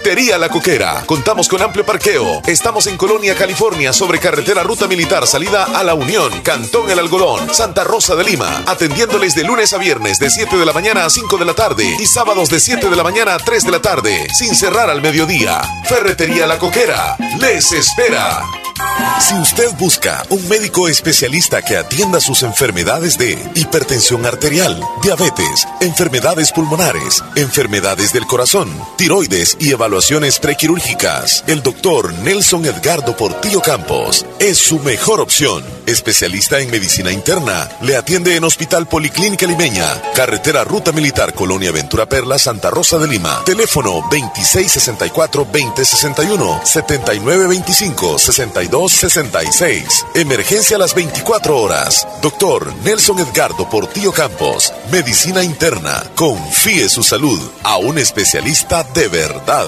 La Coquera. Contamos con amplio parqueo. Estamos en Colonia, California, sobre carretera Ruta Militar, salida a La Unión, Cantón El Algodón, Santa Rosa de Lima. Atendiéndoles de lunes a viernes de 7 de la mañana a 5 de la tarde y sábados de 7 de la mañana a 3 de la tarde, sin cerrar al mediodía. Ferretería La Coquera. Les espera. Si usted busca un médico especialista que atienda sus enfermedades de hipertensión arterial, diabetes, enfermedades pulmonares, enfermedades del corazón, tiroides y evaluaciones prequirúrgicas, el doctor Nelson Edgardo Portillo Campos es su mejor opción. Especialista en medicina interna, le atiende en Hospital Policlínica Limeña, Carretera Ruta Militar Colonia Ventura Perla, Santa Rosa de Lima. Teléfono 2664-2061, 7925-62 66. Emergencia a las 24 horas. Doctor Nelson Edgardo Portillo Campos. Medicina interna. Confíe su salud a un especialista de verdad.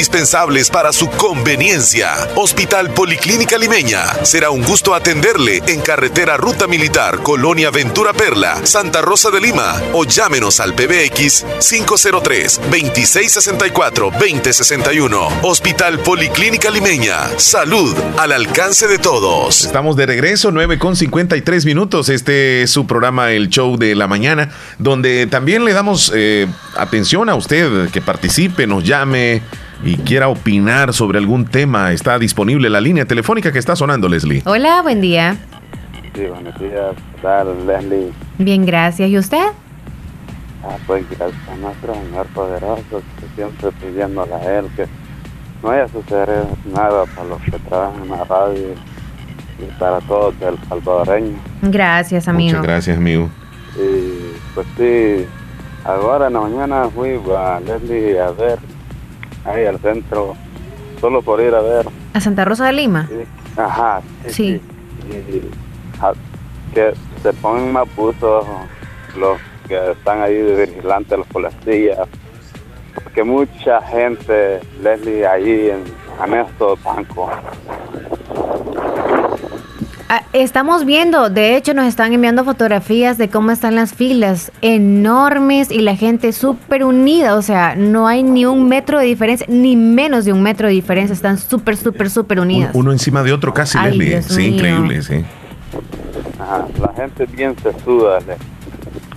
indispensables para su conveniencia. Hospital Policlínica Limeña. Será un gusto atenderle en carretera Ruta Militar, Colonia Ventura Perla, Santa Rosa de Lima o llámenos al PBX 503-2664-2061. Hospital Policlínica Limeña. Salud al alcance de todos. Estamos de regreso, 9 con 53 minutos. Este es su programa El Show de la Mañana, donde también le damos eh, atención a usted que participe, nos llame y quiera opinar sobre algún tema, está disponible la línea telefónica que está sonando, Leslie. Hola, buen día. Sí, buenos días. ¿Qué tal, Leslie? Bien, gracias. ¿Y usted? Ah, pues gracias a nuestro Señor poderoso, que siempre pidiéndole a Él que no vaya a suceder nada para los que trabajan en la radio y para todos el salvadoreño. Gracias, amigo. Muchas gracias, amigo. Y pues sí, ahora en la mañana fui a Leslie a ver ahí al centro, solo por ir a ver. ¿A Santa Rosa de Lima? Ajá. Sí. que se pongan más buzos los que están ahí de vigilantes, los policías, porque mucha gente, Leslie, ahí en, en estos bancos Ah, estamos viendo, de hecho nos están enviando fotografías de cómo están las filas enormes y la gente súper unida, o sea, no hay ni un metro de diferencia, ni menos de un metro de diferencia, están súper, súper, súper unidas. Uno, encima de otro casi, Leslie. sí, increíble, sí. la gente bien se suda,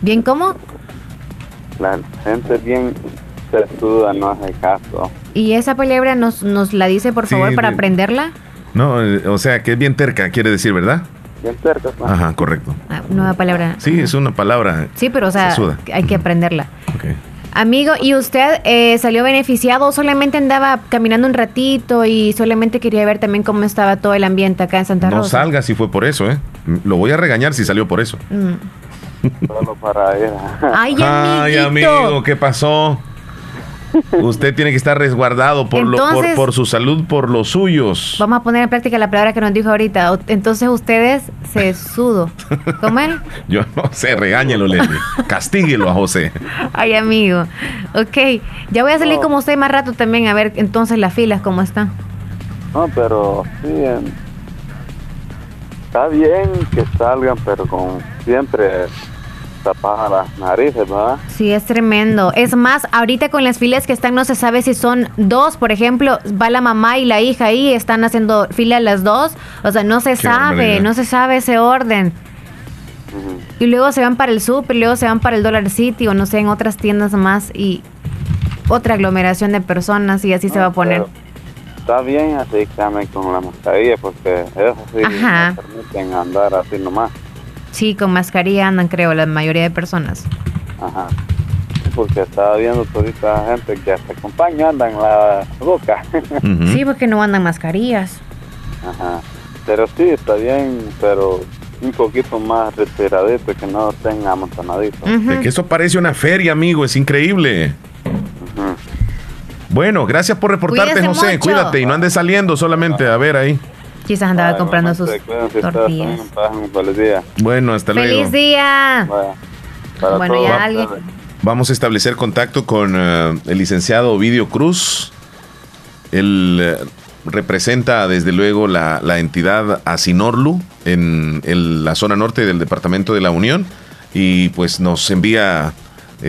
¿Bien cómo? La gente bien se suda, no hace caso. ¿Y esa palabra nos, nos la dice, por favor, para aprenderla? No, eh, o sea, que es bien terca, quiere decir, ¿verdad? Bien terca. Ajá, correcto. Ah, nueva palabra. Sí, es una palabra. Sí, pero o sea, hay que aprenderla. Okay. Amigo, ¿y usted eh, salió beneficiado o solamente andaba caminando un ratito y solamente quería ver también cómo estaba todo el ambiente acá en Santa Rosa? No salga si fue por eso, ¿eh? Lo voy a regañar si salió por eso. Mm. Solo para ir. Ay, Ay, amigo, ¿qué pasó? Usted tiene que estar resguardado por, lo, por, su salud, por los suyos. Vamos a poner en práctica la palabra que nos dijo ahorita. Entonces ustedes se sudo. ¿Cómo él? Yo no sé, regáñelo, Leslie. Castíguelo a José. Ay, amigo. Ok, ya voy a salir como usted más rato también a ver entonces las filas cómo están. No, pero sí, está bien que salgan, pero con siempre tapada las narices, ¿verdad? Sí, es tremendo. Es más, ahorita con las filas que están, no se sabe si son dos, por ejemplo, va la mamá y la hija ahí, están haciendo fila las dos. O sea, no se sabe, no se sabe ese orden. Y luego se van para el super, luego se van para el Dollar City o no sé, en otras tiendas más y otra aglomeración de personas y así se va a poner. Está bien así que con la mascarilla porque eso sí no permiten andar así nomás. Sí, con mascarilla andan, creo, la mayoría de personas. Ajá. Porque estaba viendo toda gente que se acompaña andan en la boca. Sí, porque no andan mascarillas. Ajá. Pero sí, está bien, pero un poquito más retiradito, que no tenga amontonadito. que eso parece una feria, amigo, es increíble. Bueno, gracias por reportarte, José. Cuídate y no andes saliendo solamente a ver ahí. Quizás andaba comprando sus tortillas. Bueno, hasta luego. ¡Feliz día! Bueno, ya alguien. Vamos a establecer contacto con eh, el licenciado Ovidio Cruz. Él eh, representa desde luego la, la entidad Asinorlu en, la zona norte del departamento de la Unión y pues nos envía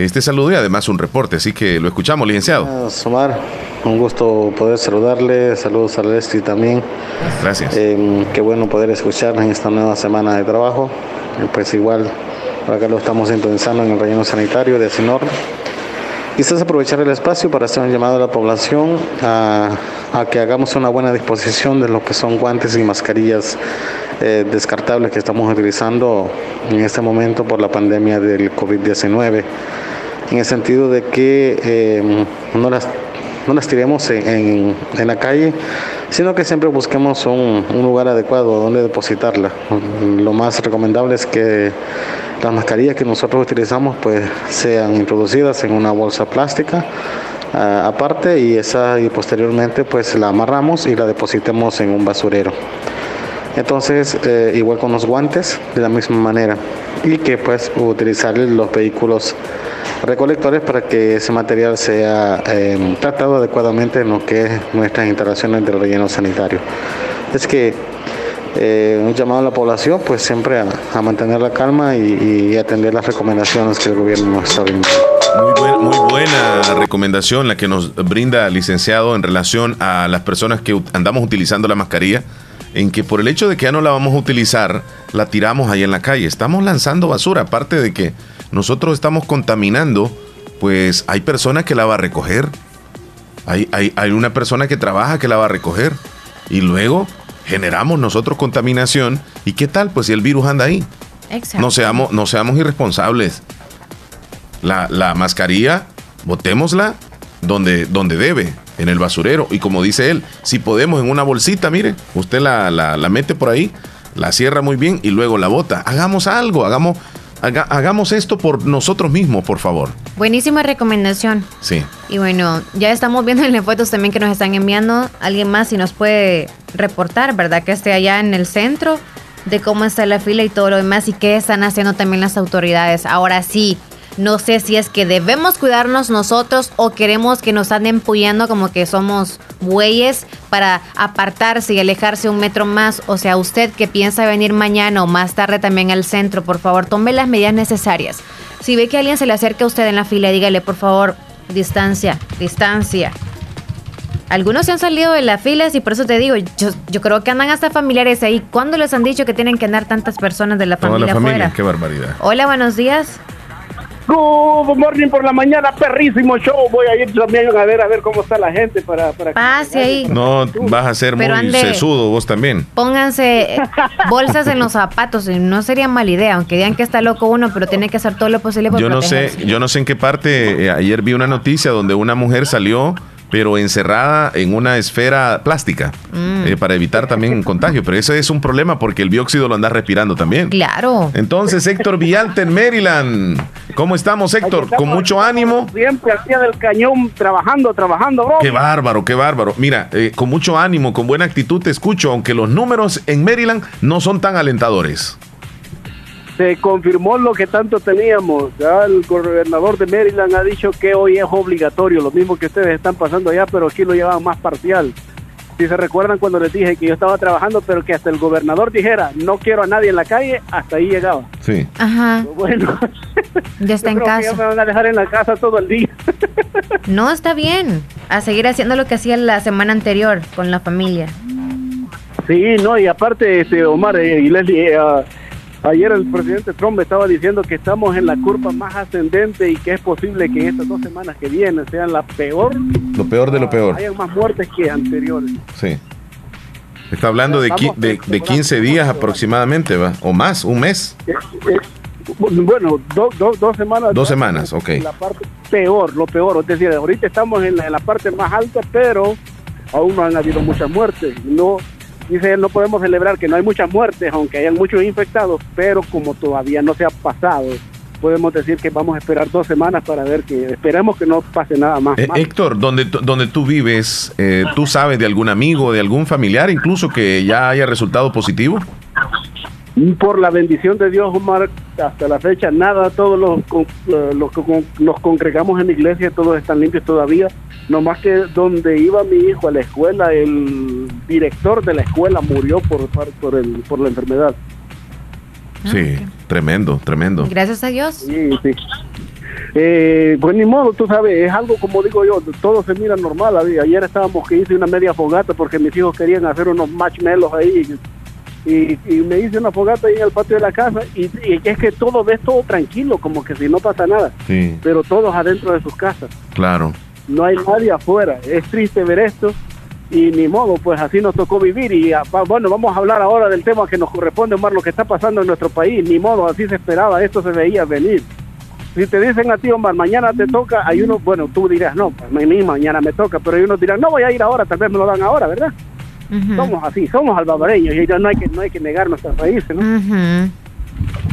este saludo y además un reporte, así que lo escuchamos, licenciado. Somar, un gusto poder saludarle, saludos a Leslie también. Gracias. Eh, qué bueno poder escuchar en esta nueva semana de trabajo, pues igual por acá lo estamos sintonizando en el relleno sanitario de Asinor. Quizás aprovechar el espacio para hacer un llamado a la población a, que hagamos una buena disposición de lo que son guantes y mascarillas eh, descartables que estamos utilizando en este momento por la pandemia del COVID-19, en el sentido de que eh, no las no las tiremos en, en, la calle, sino que siempre busquemos un, un, lugar adecuado donde depositarla. Lo más recomendable es que las mascarillas que nosotros utilizamos pues sean introducidas en una bolsa plástica ah, aparte y esa y posteriormente pues la amarramos y la depositemos en un basurero. Entonces, eh, igual con los guantes, de la misma manera. Y que pues utilizar los vehículos recolectores para que ese material sea em, tratado adecuadamente en lo que es nuestras instalaciones del relleno sanitario. Es que eh, un llamado a la población, pues siempre a, mantener la calma y, atender las recomendaciones que el gobierno nos está brindando. Muy, muy buena recomendación la que nos brinda el licenciado en relación a las personas que andamos utilizando la mascarilla, en que por el hecho de que ya no la vamos a utilizar, la tiramos ahí en la calle. Estamos lanzando basura, aparte de que nosotros estamos contaminando, pues hay personas que la va a recoger. Hay, hay, hay una persona que trabaja que la va a recoger. Y luego generamos nosotros contaminación. ¿Y qué tal? Pues si el virus anda ahí. No seamos, no seamos irresponsables. La, la mascarilla, botémosla donde, donde debe, en el basurero. Y como dice él, si podemos en una bolsita, mire, usted la, la, la mete por ahí, la cierra muy bien y luego la bota. Hagamos algo, hagamos hagamos esto por nosotros mismos, por favor. Buenísima recomendación. Sí. Y bueno, ya estamos viendo en las fotos también que nos están enviando. Alguien más si nos puede reportar, ¿verdad? Que esté allá en el centro de cómo está la fila y todo lo demás y qué están haciendo también las autoridades. Ahora sí, no sé si es que debemos cuidarnos nosotros o queremos que nos anden empujando como que somos bueyes para apartarse y alejarse un metro más. O sea, usted que piensa venir mañana o más tarde también al centro, por favor, tome las medidas necesarias. Si ve que alguien se le acerca a usted en la fila, dígale, por favor, distancia, distancia. Algunos se han salido de las filas y por eso te digo, yo, yo creo que andan hasta familiares ahí. ¿Cuándo les han dicho que tienen que andar tantas personas de la familia, la familia Qué barbaridad. Hola, buenos días. Good morning por la mañana, perrísimo show. Voy a ir también a ver a ver cómo está la gente para, para Pase ahí. No, vas a ser muy sesudo vos también. Pónganse bolsas en los zapatos, no sería mala idea, aunque digan que está loco uno, pero tiene que hacer todo lo posible por Yo no sé, yo no sé en qué parte eh, ayer vi una noticia donde una mujer salió pero encerrada en una esfera plástica mm. eh, para evitar también contagio. Pero eso es un problema porque el dióxido lo anda respirando también. Claro. Entonces, Héctor Villalta en Maryland. ¿Cómo estamos, Héctor? ¿Con mucho ánimo? Siempre al pie del cañón, trabajando, trabajando, bro. Qué bárbaro, qué bárbaro. Mira, eh, con mucho ánimo, con buena actitud te escucho, aunque los números en Maryland no son tan alentadores se confirmó lo que tanto teníamos. Ya el gobernador de Maryland ha dicho que hoy es obligatorio, lo mismo que ustedes están pasando allá, pero aquí lo llevan más parcial. Si se recuerdan cuando les dije que yo estaba trabajando, pero que hasta el gobernador dijera, no quiero a nadie en la calle, hasta ahí llegaba. Sí. Ajá. Bueno, ya está en casa. ya me van a dejar en la casa todo el día. no, está bien. A seguir haciendo lo que hacía la semana anterior con la familia. Sí, no, y aparte, este, Omar eh, y Leslie, eh, Ayer el presidente Trump estaba diciendo que estamos en la curva más ascendente y que es posible que en estas dos semanas que vienen sean la peor. Lo peor de lo peor. Hayan más muertes que anteriores. Sí. Está hablando de, de, de 15 días aproximadamente, ¿va? O más, un mes. Eh, eh, bueno, dos semanas. Dos semanas, ok. La parte peor, lo peor. Es decir, ahorita estamos en la, en la parte más alta, pero aún no han habido muchas muertes. No Dice no podemos celebrar que no hay muchas muertes, aunque hayan muchos infectados, pero como todavía no se ha pasado, podemos decir que vamos a esperar dos semanas para ver que esperemos que no pase nada más. Eh, Héctor, donde, donde tú vives, eh, ¿tú sabes de algún amigo, de algún familiar incluso que ya haya resultado positivo? Por la bendición de Dios, Omar, hasta la fecha nada, todos los, los que nos congregamos en la iglesia, todos están limpios todavía. No más que donde iba mi hijo a la escuela, el director de la escuela murió por, por, el, por la enfermedad. Sí, tremendo, tremendo. Gracias a Dios. Sí, sí. Eh, pues ni modo, tú sabes, es algo como digo yo, todo se mira normal. Ayer estábamos que hice una media fogata porque mis hijos querían hacer unos marshmallows ahí y, me hice una fogata ahí en el patio de la casa y, es que todo ves todo tranquilo, como que si no pasa nada, sí. pero todos adentro de sus casas. Claro. No hay nadie afuera. Es triste ver esto y ni modo, pues así nos tocó vivir y ah, bueno, vamos a hablar ahora del tema que nos corresponde, Omar, lo que está pasando en nuestro país, ni modo, así se esperaba, esto se veía venir. Si te dicen a ti, Omar, mañana te toca, hay uno, bueno, tú dirás, no, pues, a mí mañana me toca, pero hay unos dirán, no voy a ir ahora, tal vez me lo dan ahora, ¿verdad? Somos así, somos albabareños y no hay que, no hay que negar nuestras raíces, ¿no?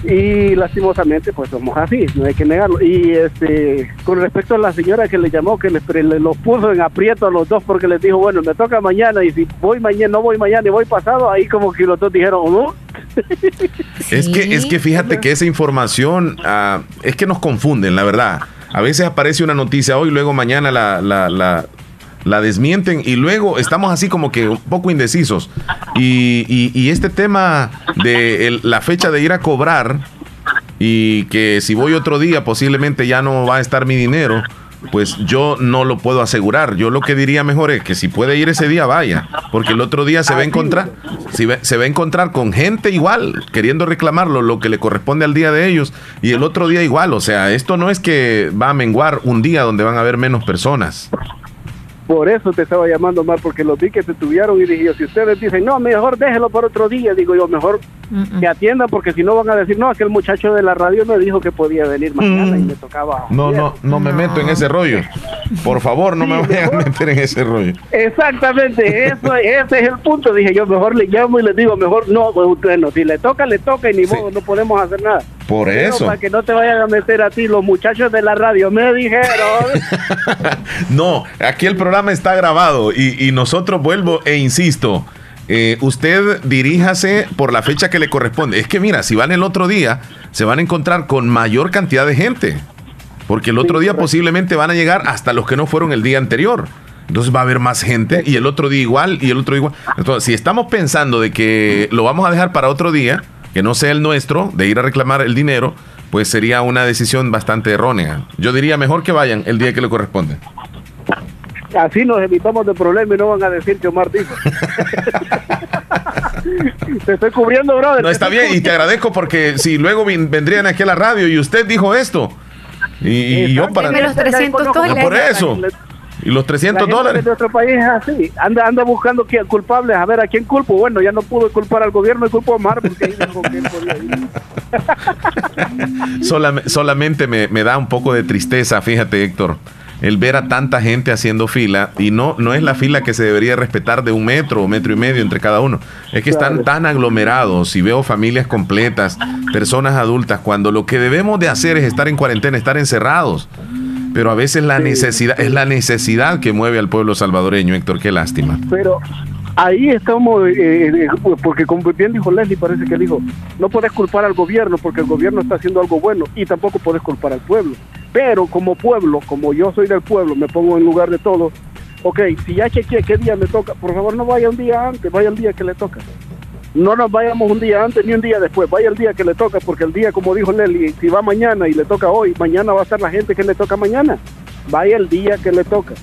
Y lastimosamente pues somos así, no hay que negarlo. Y este con respecto a la señora que le llamó, que les, los puso en aprieto a los dos porque les dijo, bueno, me toca mañana y si voy mañana, no voy mañana y voy pasado, ahí como que los dos dijeron, ¿no? Es que, es que fíjate que esa información ah, es que nos confunden, la verdad. A veces aparece una noticia hoy, luego mañana la, la, la la desmienten y luego estamos así como que un poco indecisos. Y, y, este tema de la fecha de ir a cobrar y que si voy otro día posiblemente ya no va a estar mi dinero, pues yo no lo puedo asegurar. Yo lo que diría mejor es que si puede ir ese día, vaya, porque el otro día se va a encontrar, si se va a encontrar con gente igual, queriendo reclamarlo lo que le corresponde al día de ellos, y el otro día igual. O sea, esto no es que va a menguar un día donde van a haber menos personas. Por eso te estaba llamando más, porque los vi que se tuvieron y dije si ustedes dicen, no, mejor déjelo para otro día, digo yo, mejor que atiendan, porque si no van a decir, no, aquel muchacho de la radio me dijo que podía venir mañana y me tocaba. No, no, no me meto en ese rollo. Por favor, no me vayan a meter en ese rollo. Exactamente, eso, ese es el punto. Dije yo, mejor le llamo y le digo, mejor no, bueno, si le toca, le toca y ni modo, no podemos hacer nada. Por eso. Para que no te vayan a meter a ti, los muchachos de la radio me dijeron. no, aquí el programa está grabado y, nosotros vuelvo e insisto. Eh, usted diríjase por la fecha que le corresponde. Es que mira, si van el otro día, se van a encontrar con mayor cantidad de gente. Porque el otro día posiblemente van a llegar hasta los que no fueron el día anterior. Entonces va a haber más gente y el otro día igual y el otro igual. Entonces, si estamos pensando de que lo vamos a dejar para otro día, que no sea el nuestro, de ir a reclamar el dinero, pues sería una decisión bastante errónea. Yo diría mejor que vayan el día que le corresponde. Así nos evitamos de problemas y no van a decir que Omar dijo. te estoy cubriendo, brother. No, está bien, y te agradezco porque si luego vendrían aquí a la radio y usted dijo esto, y, yo para... los 300 dólares. Por eso. Y los 300 dólares. de otro país es así. Anda, anda buscando culpables. A ver, ¿a quién culpo? Bueno, ya no pudo culpar al gobierno y culpo a Omar porque ahí dijo que él podía ir. solamente me, me, da un poco de tristeza, fíjate, Héctor, el ver a tanta gente haciendo fila y no, no es la fila que se debería respetar de un metro o metro y medio entre cada uno. Es que están tan aglomerados y veo familias completas, personas adultas, cuando lo que debemos de hacer es estar en cuarentena, estar encerrados. Pero a veces la necesidad, es la necesidad que mueve al pueblo salvadoreño, Héctor, qué lástima. Pero ahí estamos, eh, eh, porque como bien dijo Leslie, parece que dijo, no puedes culpar al gobierno porque el gobierno está haciendo algo bueno y tampoco puedes culpar al pueblo. Pero como pueblo, como yo soy del pueblo, me pongo en lugar de todo, ok, si ya chequeé qué día me toca, por favor no vaya un día antes, vaya el día que le toca no nos vayamos un día antes ni un día después, vaya el día que le toca, porque el día, como dijo Nelly, si va mañana y le toca hoy, mañana va a estar la gente que le toca mañana, vaya el día que le toca.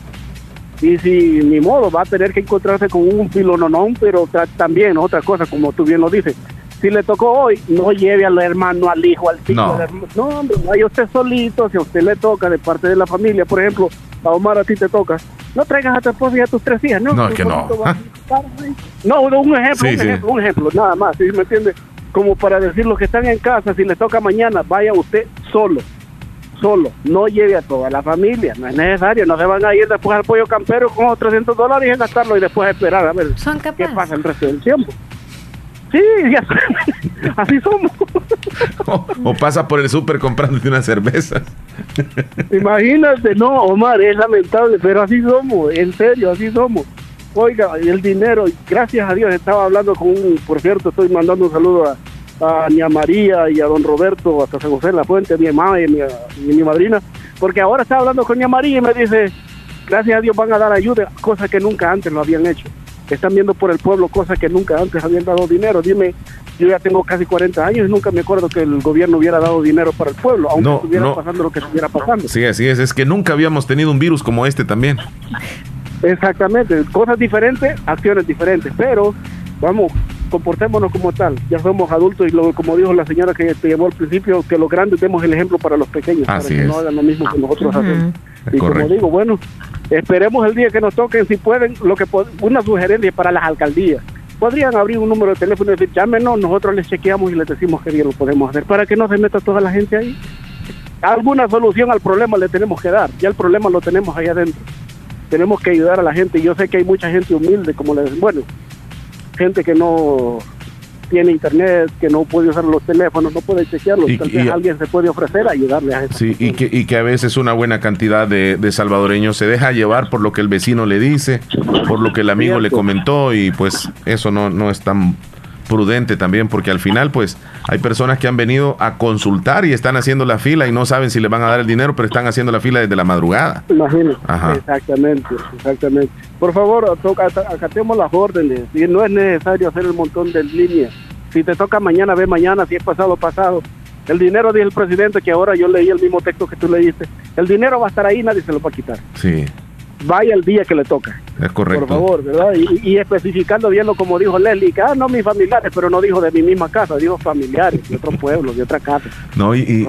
Y si ni modo, va a tener que encontrarse con un filononón, pero también otra cosa, como tú bien lo dices, si le tocó hoy, no lleve al hermano, al hijo, al tío. No, no hombre, vaya usted solito, si a usted le toca de parte de la familia, por ejemplo, a Omar a ti te toca, no traigas a tu esposa y a tus tres hijas, ¿no? No, es que no. No, un ejemplo, un ejemplo, un ejemplo, nada más, ¿sí me entiende? Como para decir los que están en casa, si les toca mañana, vaya usted solo, solo, no lleve a toda la familia, no es necesario, no se van a ir después al pollo campero con otros 300 dólares y gastarlo y después esperar a ver qué pasa el resto del tiempo. Sí, así somos. O, pasa por el súper comprándote una cerveza. Imagínate, no, Omar, es lamentable, pero así somos, en serio, así somos. Oiga, el dinero, gracias a Dios, estaba hablando con un, por cierto, estoy mandando un saludo a, a María y a don Roberto, hasta San José de la Fuente, mi mamá y mi, mi madrina, porque ahora estaba hablando con Ña María y me dice, gracias a Dios van a dar ayuda, cosa que nunca antes lo habían hecho. Están viendo por el pueblo cosas que nunca antes habían dado dinero. Dime, yo ya tengo casi 40 años y nunca me acuerdo que el gobierno hubiera dado dinero para el pueblo, aunque estuviera pasando lo que estuviera pasando. Sí, así es, es que nunca habíamos tenido un virus como este también. Exactamente, cosas diferentes, acciones diferentes, pero vamos, comportémonos como tal. Ya somos adultos y lo, como dijo la señora que te llevó al principio, que los grandes demos el ejemplo para los pequeños, para que no hagan lo mismo que nosotros hacemos. Y como digo, bueno, esperemos el día que nos toquen, si pueden, lo que una sugerencia para las alcaldías. Podrían abrir un número de teléfono y decir, llámenos, nosotros les chequeamos y les decimos que bien lo podemos hacer, para que no se meta toda la gente ahí. Alguna solución al problema le tenemos que dar, ya el problema lo tenemos ahí adentro. Tenemos que ayudar a la gente, yo sé que hay mucha gente humilde, como les bueno, gente que no tiene internet, que no puede usar los teléfonos, no puede chequearlos. Y, alguien se puede ofrecer a ayudarle a eso. Sí, y que, y que a veces una buena cantidad de, salvadoreños se deja llevar por lo que el vecino le dice, por lo que el amigo le comentó, y pues eso no, no es tan prudente también, porque al final, pues, hay personas que han venido a consultar y están haciendo la fila y no saben si le van a dar el dinero, pero están haciendo la fila desde la madrugada. Imagínate. Exactamente, exactamente. Por favor, acatemos las órdenes. Y no es necesario hacer el montón de líneas. Si te toca mañana, ve mañana. Si es pasado, pasado. El dinero, dice el presidente, que ahora yo leí el mismo texto que tú leíste. El dinero va a estar ahí, nadie se lo va a quitar. Sí vaya el día que le toca. Es correcto. Por favor, ¿verdad? Y, especificando bien lo como dijo Leslie, que ah, no mis familiares, pero no dijo de mi misma casa, dijo familiares, de otro pueblo, de otra casa. No, y, y,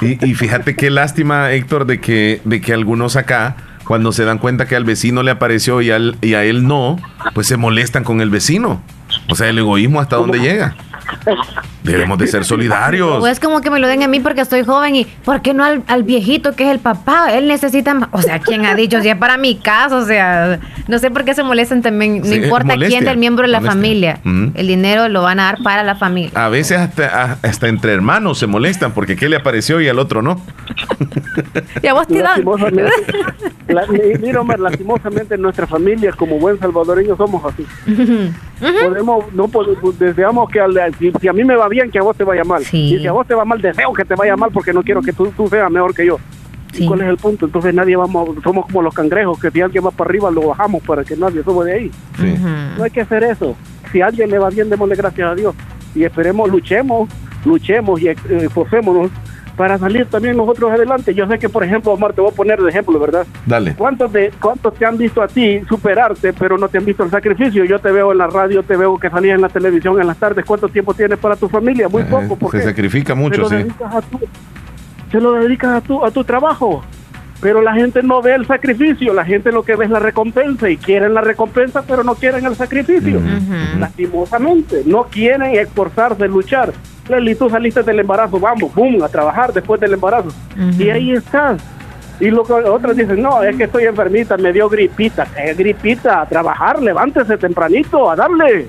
y, fíjate qué lástima, Héctor, de que, de que algunos acá, cuando se dan cuenta que al vecino le apareció y, al, y a él no, pues se molestan con el vecino. O sea, el egoísmo hasta dónde llega. Debemos de ser solidarios. O es como que me lo den a mí porque estoy joven y ¿por qué no al, viejito que es el papá? Él necesita más. O sea, ¿quién ha dicho? Si es para mi caso, o sea, no sé por qué se molestan también. No importa quién del miembro de la familia. El dinero lo van a dar para la familia. A veces hasta, hasta entre hermanos se molestan porque qué le apareció y al otro no. y a vos te mira, Omar, lastimosamente en nuestra familia, como buen salvadoreño, somos así. Podemos, no podemos, deseamos que al, si, a mí me va bien, que a vos te vaya mal. Y si a vos te va mal, deseo que te vaya mal porque no quiero que tú, tú seas mejor que yo. ¿Cuál es el punto? Entonces nadie vamos, somos como los cangrejos, que si alguien va para arriba lo bajamos para que nadie suba de ahí. No hay que hacer eso. Si a alguien le va bien, démosle gracias a Dios. Y esperemos, luchemos, luchemos y eh, esforcémonos para salir también nosotros adelante. Yo sé que, por ejemplo, Omar, te voy a poner de ejemplo, ¿verdad? Dale. ¿Cuántos, de, ¿Cuántos te han visto a ti superarte, pero no te han visto el sacrificio? Yo te veo en la radio, te veo que salías en la televisión en las tardes. ¿Cuánto tiempo tienes para tu familia? Muy eh, poco. Porque se sacrifica mucho, sí. Se lo dedicas a tu, a tu trabajo. Pero la gente no ve el sacrificio, la gente lo que ve es la recompensa y quieren la recompensa, pero no quieren el sacrificio. Lastimosamente, no quieren esforzarse, luchar. Leslie, tú saliste del embarazo, vamos, boom, a trabajar después del embarazo. Y ahí estás. Y lo que otras dicen, no, es que estoy enfermita, me dio gripita. ¿Qué gripita? A trabajar, levántese tempranito, a darle.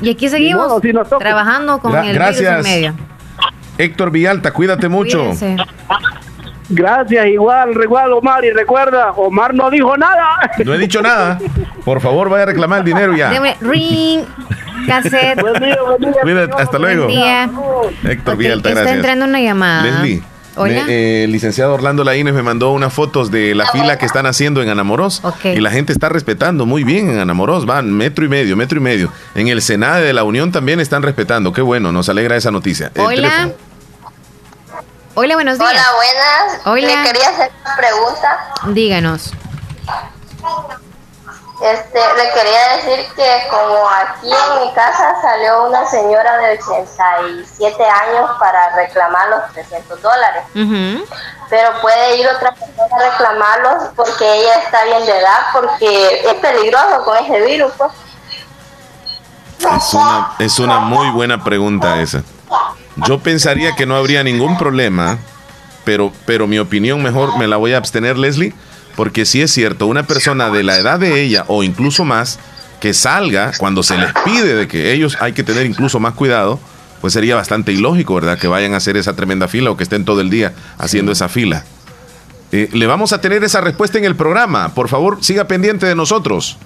Y aquí seguimos trabajando con el gracias. medio. Héctor Villalta, cuídate mucho. Gracias, igual, igual Omar, y recuerda, Omar no dijo nada. No he dicho nada. Por favor, vaya a reclamar el dinero ya. ring, cassette. Cuídate, hasta luego. Héctor Villalta, gracias. Está entrando una llamada. Leslie. Eh, el licenciado Orlando Laínez me mandó unas fotos de la fila que están haciendo en Anamorós. Y la gente está respetando muy bien en Anamorós. Van metro y medio, metro y medio. En el Senado de la Unión también están respetando. Qué bueno, nos alegra esa noticia. Hola. Hola, buenos días. Hola, buenas. Hola. Le quería hacer una pregunta. Díganos. Este, le quería decir que como aquí en mi casa salió una señora de 87 años para reclamar los 300 dólares. Pero puede ir otra persona a reclamarlos porque ella está bien de edad, porque es peligroso con ese virus. Pues. Es una, es una muy buena pregunta esa. Yo pensaría que no habría ningún problema, pero, pero mi opinión mejor me la voy a abstener, Leslie, porque si es cierto, una persona de la edad de ella o incluso más, que salga cuando se les pide de que ellos hay que tener incluso más cuidado, pues sería bastante ilógico, ¿verdad? Que vayan a hacer esa tremenda fila o que estén todo el día haciendo esa fila. Eh, le vamos a tener esa respuesta en el programa. Por favor, siga pendiente de nosotros.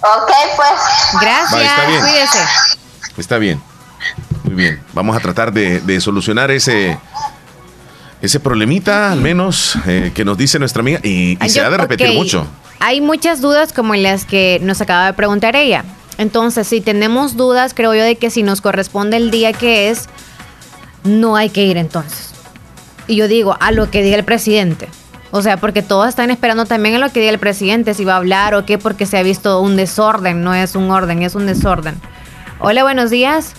Ok, pues. Gracias. está bien. Cuídese. Está bien. Bien, vamos a tratar de, solucionar ese, ese problemita, al menos, eh, que nos dice nuestra amiga, y, se ha de repetir mucho. hay muchas dudas como las que nos acaba de preguntar ella. Entonces, si tenemos dudas, creo yo de que si nos corresponde el día que es, no hay que ir entonces. Y yo digo, a lo que diga el presidente. O sea, porque todos están esperando también a lo que diga el presidente, si va a hablar o qué, porque se ha visto un desorden, no es un orden, es un desorden. Hola, buenos días.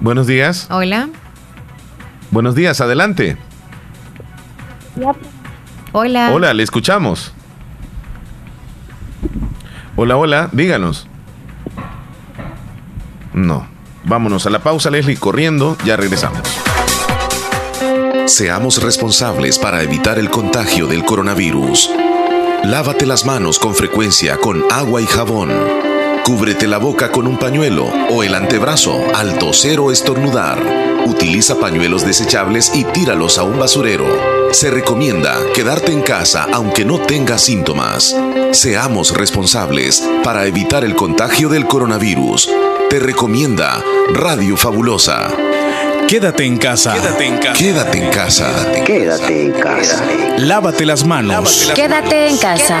Buenos días. Hola. Buenos días, adelante. Hola. Hola, le escuchamos. Hola, hola, díganos. No. Vámonos a la pausa, Leslie, corriendo, ya regresamos. Seamos responsables para evitar el contagio del coronavirus. Lávate las manos con frecuencia con agua y jabón. Cúbrete la boca con un pañuelo o el antebrazo al toser o estornudar. Utiliza pañuelos desechables y tíralos a un basurero. Se recomienda quedarte en casa aunque no tengas síntomas. Seamos responsables para evitar el contagio del coronavirus. Te recomienda Radio Fabulosa. Quédate en casa. Quédate en casa. Quédate en casa. Quédate en casa. Lávate las manos. Quédate en casa.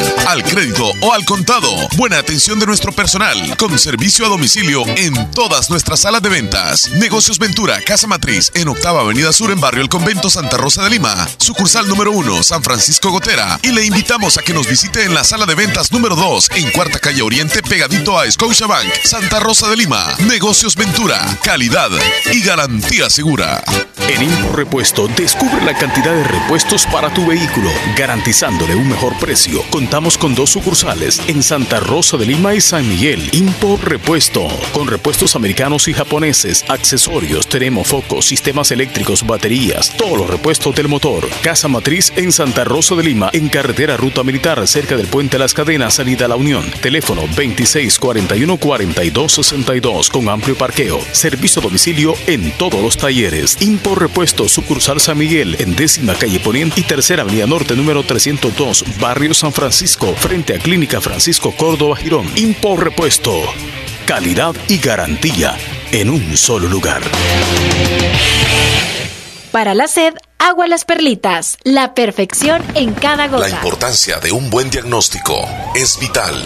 al crédito o al contado. Buena atención de nuestro personal con servicio a domicilio en todas nuestras salas de ventas. Negocios Ventura, Casa Matriz en Octava Avenida Sur en Barrio El Convento Santa Rosa de Lima. Sucursal número 1, San Francisco Gotera. Y le invitamos a que nos visite en la sala de ventas número 2 en Cuarta Calle Oriente pegadito a Scotiabank, Santa Rosa de Lima. Negocios Ventura, calidad y garantía segura. En Impo Repuesto descubre la cantidad de repuestos para tu vehículo, garantizándole un mejor precio. Contamos con dos sucursales en Santa Rosa de Lima y San Miguel. Impo Repuesto, con repuestos americanos y japoneses, accesorios, termofocos, sistemas eléctricos, baterías, todos los repuestos del motor. Casa Matriz en Santa Rosa de Lima, en carretera Ruta Militar, cerca del Puente Las Cadenas, salida a la Unión. Teléfono 2641-4262, con amplio parqueo. Servicio domicilio en todos los talleres. Impo Repuesto, sucursal San Miguel, en décima calle Poniente y tercera avenida norte, número 302, barrio San Francisco, frente a Clínica Francisco Córdoba Girón. Impo Repuesto. Calidad y garantía en un solo lugar. Para la sed, agua las perlitas. La perfección en cada gota. La importancia de un buen diagnóstico es vital.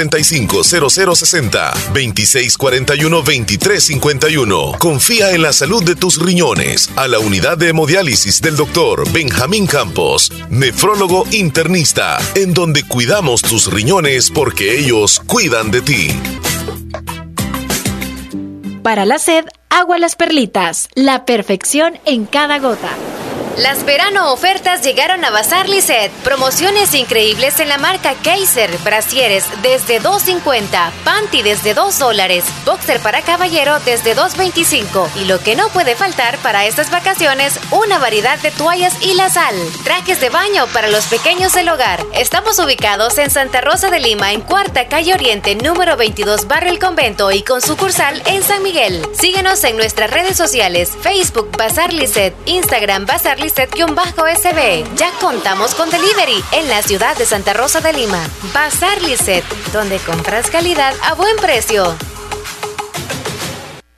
2645-0060, 2641-2351. Confía en la salud de tus riñones a la unidad de hemodiálisis del doctor Benjamín Campos, nefrólogo internista, en donde cuidamos tus riñones porque ellos cuidan de ti. Para la sed, agua las perlitas, la perfección en cada gota. Las verano ofertas llegaron a Bazar Lisset. Promociones increíbles en la marca Kaiser. Brasieres desde 2.50. Panty desde 2 dólares. Boxer para caballero desde 2.25. Y lo que no puede faltar para estas vacaciones, una variedad de toallas y la sal. Trajes de baño para los pequeños del hogar. Estamos ubicados en Santa Rosa de Lima, en Cuarta Calle Oriente, número 22, Barrio El Convento y con sucursal en San Miguel. Síguenos en nuestras redes sociales. Facebook Bazar Lisset. Instagram Bazar sb Ya contamos con delivery en la ciudad de Santa Rosa de Lima. Bazar Lisset, donde compras calidad a buen precio.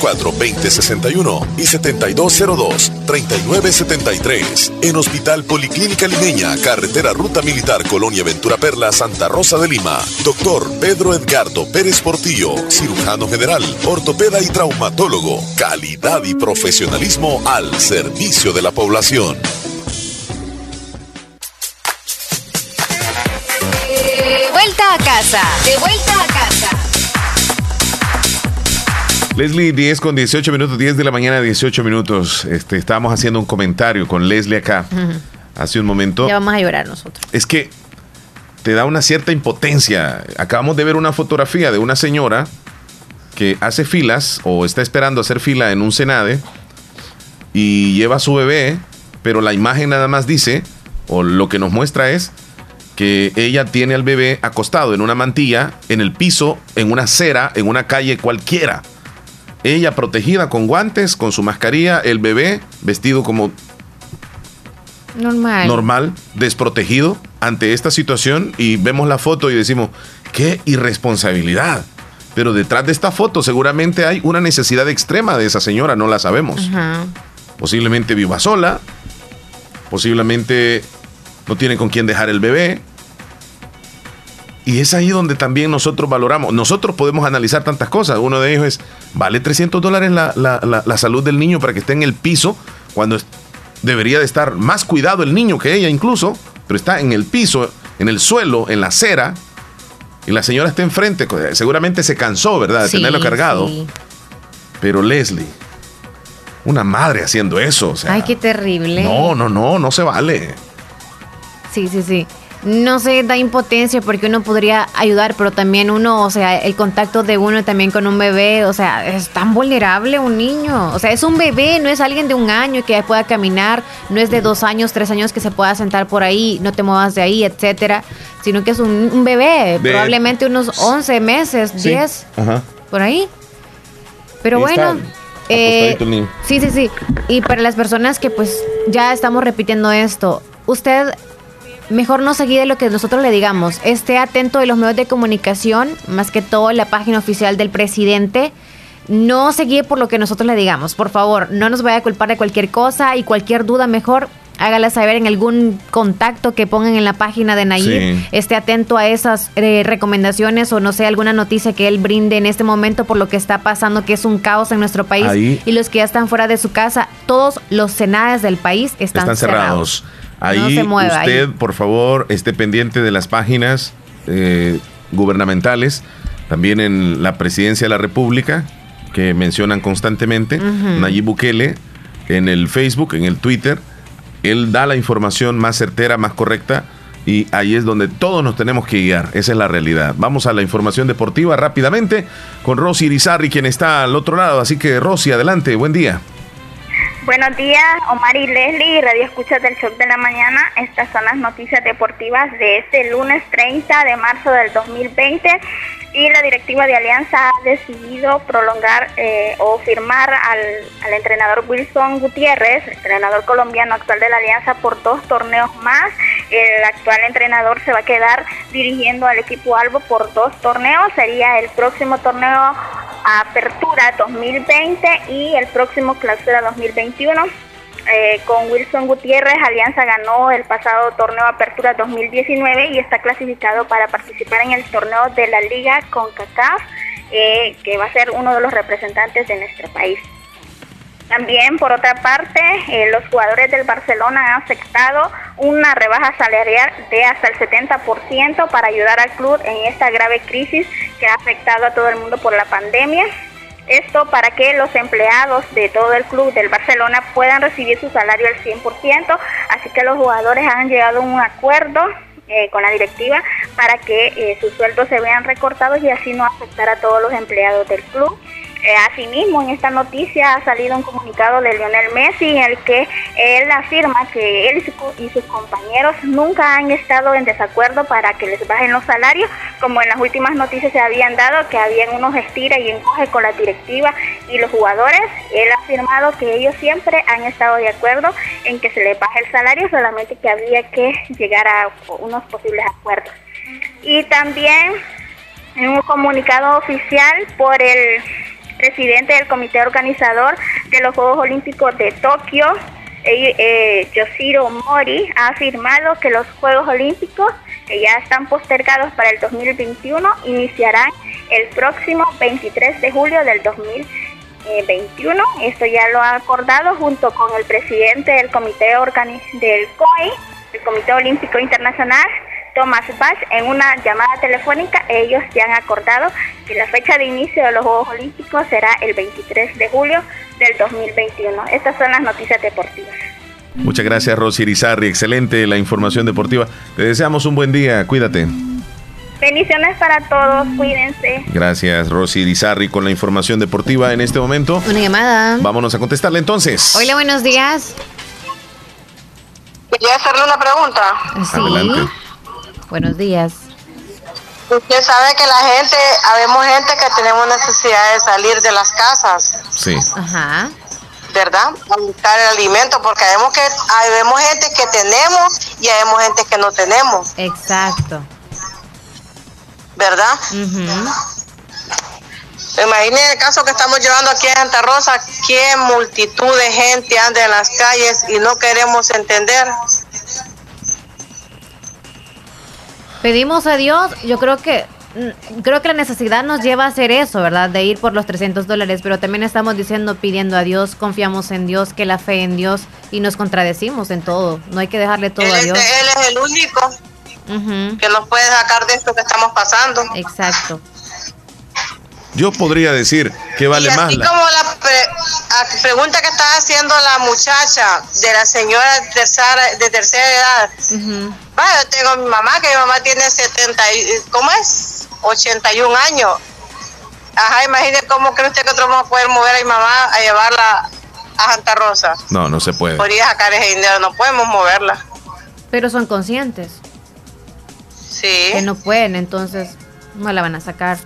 2061 y 7202-3973. En Hospital Policlínica Limeña, Carretera Ruta Militar Colonia Ventura Perla, Santa Rosa de Lima. Doctor Pedro Edgardo Pérez Portillo, cirujano general, ortopeda y traumatólogo. Calidad y profesionalismo al servicio de la población. Vuelta a casa, de vuelta a casa. Leslie, 10 con 18 minutos, 10 de la mañana, 18 minutos. Este, estábamos haciendo un comentario con Leslie acá hace un momento. Ya vamos a llorar nosotros. Es que te da una cierta impotencia. Acabamos de ver una fotografía de una señora que hace filas o está esperando hacer fila en un Senade y lleva a su bebé, pero la imagen nada más dice, o lo que nos muestra es que ella tiene al bebé acostado en una mantilla, en el piso, en una acera, en una calle cualquiera. Ella protegida con guantes, con su mascarilla, el bebé vestido como normal, normal desprotegido ante esta situación y vemos la foto y decimos, qué irresponsabilidad. Pero detrás de esta foto seguramente hay una necesidad extrema de esa señora, no la sabemos. Posiblemente viva sola, posiblemente no tiene con quién dejar el bebé, y es ahí donde también nosotros valoramos. Nosotros podemos analizar tantas cosas. Uno de ellos es, ¿vale 300 dólares la, la, salud del niño para que esté en el piso cuando debería de estar más cuidado el niño que ella incluso? Pero está en el piso, en el suelo, en la acera. Y la señora está enfrente. Seguramente se cansó, ¿verdad? De tenerlo cargado. Pero Leslie, una madre haciendo eso. Ay, qué terrible. No, no, no, no se vale. Sí, sí, sí no sé, da impotencia porque uno podría ayudar, pero también uno, o sea, el contacto de uno también con un bebé, o sea, es tan vulnerable un niño. O sea, es un bebé, no es alguien de un año que pueda caminar, no es de dos años, tres años que se pueda sentar por ahí, no te muevas de ahí, etcétera, sino que es un, bebé, probablemente unos 11 meses, 10, por ahí. Pero bueno. Eh, sí, sí, sí. Y para las personas que pues ya estamos repitiendo esto, usted mejor no seguir de lo que nosotros le digamos. Esté atento de los medios de comunicación, más que todo la página oficial del presidente. No se guíe por lo que nosotros le digamos. Por favor, no nos vaya a culpar de cualquier cosa y cualquier duda mejor hágala saber en algún contacto que pongan en la página de Nayib. Esté atento a esas eh, recomendaciones o no sé, alguna noticia que él brinde en este momento por lo que está pasando, que es un caos en nuestro país. Y los que ya están fuera de su casa, todos los senades del país están, cerrados. Ahí usted, por favor, esté pendiente de las páginas eh, gubernamentales, también en la presidencia de la República, que mencionan constantemente, Nayib Bukele, en el Facebook, en el Twitter, él da la información más certera, más correcta, y ahí es donde todos nos tenemos que guiar, esa es la realidad. Vamos a la información deportiva rápidamente con Rosy Irizarri, quien está al otro lado, así que Rosy, adelante, buen día. Buenos días, Omar y Leslie, Radio Escuchas del Shock de la Mañana. Estas son las noticias deportivas de este lunes 30 de marzo del 2020 y la directiva de Alianza ha decidido prolongar eh, o firmar al, al, entrenador Wilson Gutiérrez, entrenador colombiano actual de la Alianza, por dos torneos más. El actual entrenador se va a quedar dirigiendo al equipo Albo por dos torneos. Sería el próximo torneo Apertura 2020 y el próximo Clausura 2021. Eh, con Wilson Gutiérrez, Alianza ganó el pasado torneo Apertura 2019 y está clasificado para participar en el torneo de la Liga con CACAF, eh, que va a ser uno de los representantes de nuestro país. También, por otra parte, eh, los jugadores del Barcelona han aceptado una rebaja salarial de hasta el 70% para ayudar al club en esta grave crisis que ha afectado a todo el mundo por la pandemia. Esto para que los empleados de todo el club del Barcelona puedan recibir su salario al 100%, así que los jugadores han llegado a un acuerdo eh, con la directiva para que eh, sus sueldos se vean recortados y así no afectar a todos los empleados del club. Eh, asimismo, en esta noticia ha salido un comunicado de Lionel Messi en el que él afirma que él y, sus compañeros nunca han estado en desacuerdo para que les bajen los salarios, como en las últimas noticias se habían dado, que habían unos estira y encoge con la directiva y los jugadores. Él ha afirmado que ellos siempre han estado de acuerdo en que se les baje el salario, solamente que habría que llegar a unos posibles acuerdos. Y también en un comunicado oficial por el presidente del comité organizador de los Juegos Olímpicos de Tokio, eh, eh, Yoshiro Mori, ha afirmado que los Juegos Olímpicos, que ya están postergados para el 2021, iniciarán el próximo 23 de julio del 2021. Esto ya lo ha acordado junto con el presidente del comité del COI, el Comité Olímpico Internacional, Thomas Bach, en una llamada telefónica, ellos ya han acordado que la fecha de inicio de los Juegos Olímpicos será el 23 de julio del 2021. Estas son las noticias deportivas. Muchas gracias, Rosy Irizarri. Excelente la información deportiva. Te deseamos un buen día. Cuídate. Bendiciones para todos, cuídense. Gracias, Rosy Irizarri, con la información deportiva en este momento. Una llamada. Vámonos a contestarle entonces. Hola, buenos días. Quería hacerle una pregunta. Sí. Adelante. Buenos días. Usted sabe que la gente, habemos gente que tenemos necesidad de salir de las casas. Sí. Ajá. ¿Verdad? A buscar el alimento, porque vemos que habemos gente que tenemos y habemos gente que no tenemos. Exacto. ¿Verdad? Uh Imaginen el caso que estamos llevando aquí en Santa Rosa, qué multitud de gente anda en las calles y no queremos entender. Pedimos a Dios, yo creo que mm, creo que la necesidad nos lleva a hacer eso, ¿verdad? De ir por los 300 dólares, pero también estamos diciendo, pidiendo a Dios, confiamos en Dios, que la fe en Dios y nos contradecimos en todo. No hay que dejarle todo a Dios. él es el único que nos puede sacar de esto que estamos pasando. Exacto. Yo podría decir que vale y así más. como la pregunta que está haciendo la muchacha de la señora de tercera, de tercera edad. Vaya, yo tengo a mi mamá, que mi mamá tiene 70, ¿cómo es? 81 años. Ajá, imagine cómo cree usted que nosotros vamos a poder mover a mi mamá a llevarla a Santa Rosa. No, no se puede. Podría sacar ese dinero, no podemos moverla. Pero son conscientes. Sí. Que no pueden, entonces no la van a sacar.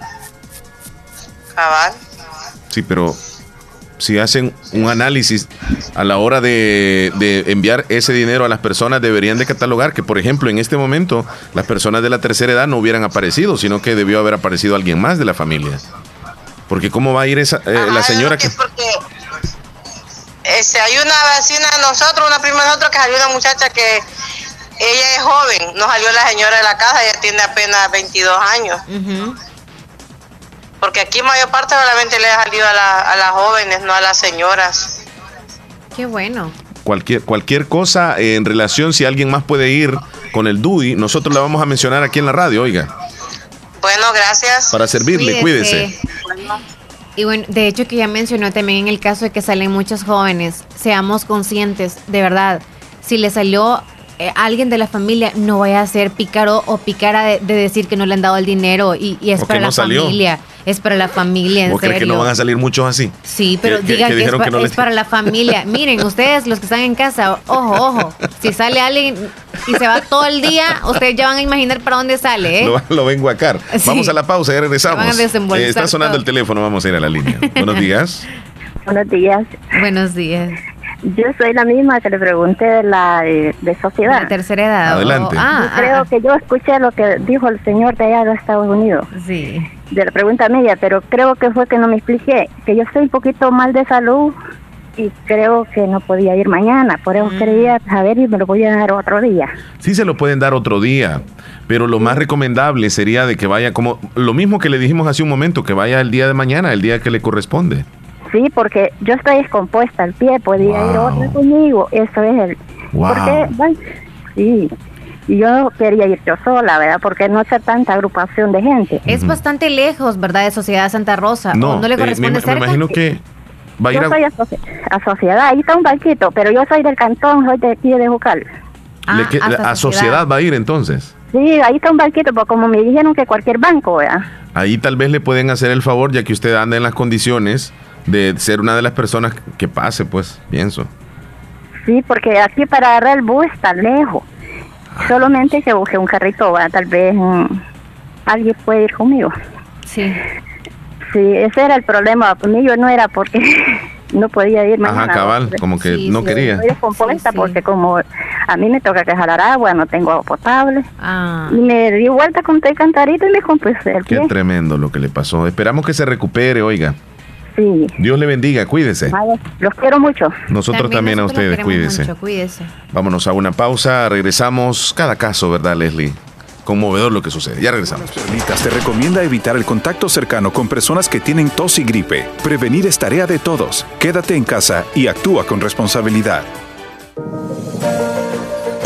Cabal. Sí, pero si hacen un análisis a la hora de, enviar ese dinero a las personas, deberían de catalogar que, por ejemplo, en este momento las personas de la tercera edad no hubieran aparecido, sino que debió haber aparecido alguien más de la familia. Porque cómo va a ir esa, eh, la señora que... Porque este, hay una vecina de nosotros, una prima de nosotros, que salió una muchacha que ella es joven, no salió la señora de la casa, ella tiene apenas 22 años porque aquí mayor parte solamente le ha salido a, las jóvenes, no a las señoras. Qué bueno. Cualquier, cualquier cosa en relación, si alguien más puede ir con el DUI, nosotros la vamos a mencionar aquí en la radio, oiga. Bueno, gracias. Para servirle, cuídese. Y bueno, de hecho que ya mencionó también en el caso de que salen muchos jóvenes, seamos conscientes, de verdad, si le salió eh, alguien de la familia no vaya a ser pícaro o pícara de, decir que no le han dado el dinero y, es para la familia. Es para la familia, en que no van a salir muchos así? Sí, pero digan que, es, para la familia. Miren, ustedes, los que están en casa, ojo, ojo. Si sale alguien y se va todo el día, ustedes ya van a imaginar para dónde sale. ¿eh? Lo, vengo a car. Vamos a la pausa y regresamos. Eh, está sonando el teléfono, vamos a ir a la línea. Buenos días. Buenos días. Buenos días. Yo soy la misma que le pregunté de la de, sociedad. La tercera edad. Adelante. Ah, creo ah. que yo escuché lo que dijo el señor de allá de Estados Unidos. Sí. De la pregunta media, pero creo que fue que no me expliqué. Que yo estoy un poquito mal de salud y creo que no podía ir mañana. Por eso mm. quería saber y me lo voy a dar otro día. Sí, se lo pueden dar otro día. Pero lo más recomendable sería de que vaya como lo mismo que le dijimos hace un momento, que vaya el día de mañana, el día que le corresponde. Sí, porque yo estoy descompuesta al pie, podría ir otra conmigo, eso es el... Porque, sí, y yo quería ir yo sola, ¿verdad? Porque no hace tanta agrupación de gente. Es bastante lejos, ¿verdad? De Sociedad Santa Rosa. No, no le eh, corresponde me, me, imagino que va a ir yo soy a, Sociedad, ahí está un banquito, pero yo soy del cantón, soy de aquí de Jucal. Ah, a, sociedad. va a ir entonces. Sí, ahí está un banquito, porque como me dijeron que cualquier banco, ¿verdad? Ahí tal vez le pueden hacer el favor, ya que usted anda en las condiciones de ser una de las personas que pase, pues, pienso. Sí, porque aquí para agarrar el bus está lejos. Solamente que busque un carrito, ¿va? tal vez alguien puede ir conmigo. Sí. Sí, ese era el problema conmigo, no era porque no podía ir más. Ajá, cabal, como que no quería. Estoy descompuesta porque como a mí me toca que jalar agua, no tengo agua potable. Ah. Y me di vuelta con el cantarito y me compuse el Qué tremendo lo que le pasó. Esperamos que se recupere, oiga. Sí. Dios le bendiga, cuídese. los quiero mucho. Nosotros también, a ustedes, cuídese. Mucho, cuídese. Vámonos a una pausa, regresamos. Cada caso, ¿verdad, Leslie? Conmovedor lo que sucede. Ya regresamos. Perlitas te recomienda evitar el contacto cercano con personas que tienen tos y gripe. Prevenir es tarea de todos. Quédate en casa y actúa con responsabilidad.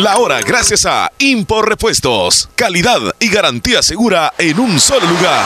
La hora gracias a Impor Repuestos. Calidad y garantía segura en un solo lugar.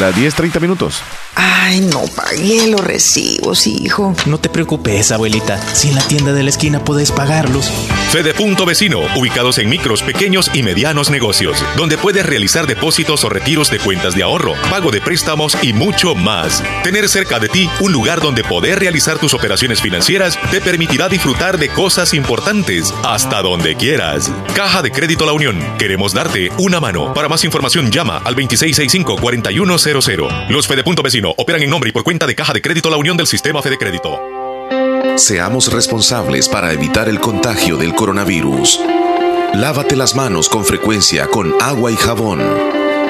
Las 10.30 minutos. Ay, no pagué los recibos, hijo. No te preocupes, abuelita. Si en la tienda de la esquina puedes pagarlos. Fede Punto Vecino, ubicados en micros, pequeños y medianos negocios, donde puedes realizar depósitos o retiros de cuentas de ahorro, pago de préstamos y mucho más. Tener cerca de ti un lugar donde poder realizar tus operaciones financieras te permitirá disfrutar de cosas importantes hasta donde quieras. Caja de Crédito La Unión. Queremos darte una mano. Para más información llama al 2665-4100. Los Fede Punto Vecino operan en nombre y por cuenta de Caja de Crédito La Unión del Sistema Fede Crédito. Seamos responsables para evitar el contagio del coronavirus. Lávate las manos con frecuencia con agua y jabón.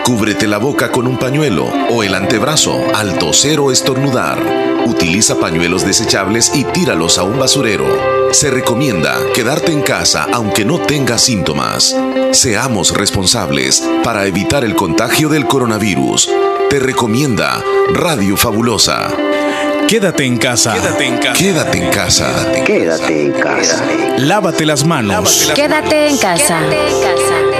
Cúbrete la boca con un pañuelo o el antebrazo al toser o estornudar. Utiliza pañuelos desechables y tíralos a un basurero. Se recomienda quedarte en casa aunque no tengas síntomas. Seamos responsables para evitar el contagio del coronavirus. Te recomienda Radio Fabulosa. Quédate en casa. Quédate en casa. Quédate en casa. Quédate en casa. Lávate las manos. Quédate en casa. Quédate en casa.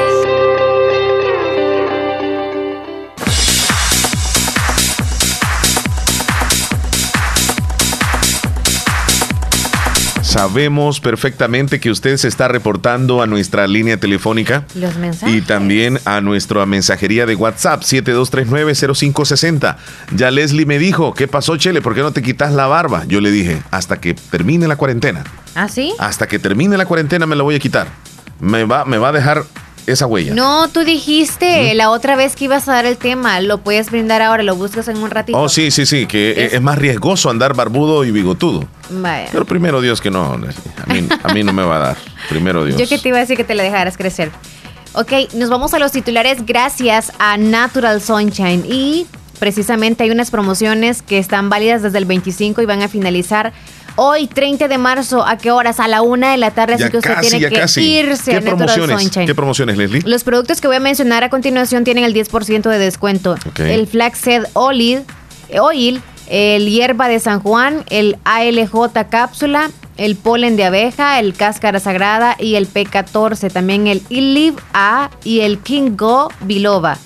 Sabemos perfectamente que usted se está reportando a nuestra línea telefónica Los mensajes. y también a nuestra mensajería de WhatsApp 72390560. Ya Leslie me dijo, ¿qué pasó, Chele? ¿Por qué no te quitas la barba? Yo le dije, hasta que termine la cuarentena. ¿Ah, sí? Hasta que termine la cuarentena me la voy a quitar. Me va, me va a dejar esa huella. No, tú dijiste la otra vez que ibas a dar el tema. Lo puedes brindar ahora, lo buscas en un ratito. Oh, sí, sí, sí, que es, más riesgoso andar barbudo y bigotudo. Vaya. Pero primero Dios que no, a mí, a mí no me va a dar. Primero Dios. Yo que te iba a decir que te la dejaras crecer. Ok, nos vamos a los titulares gracias a Natural Sunshine. Y precisamente hay unas promociones que están válidas desde el 25 y van a finalizar hoy, 30 de marzo. ¿A qué horas? A la una de la tarde. Ya así que usted casi, tiene que casi. irse ¿Qué a promociones? ¿Qué promociones, Leslie? Los productos que voy a mencionar a continuación tienen el 10% de descuento. Ok. El Flaxseed Oil, Oil, el hierba de San Juan, el ALJ cápsula, el polen de abeja, el cáscara sagrada y el P14. También el Iliv A y el King Go Biloba.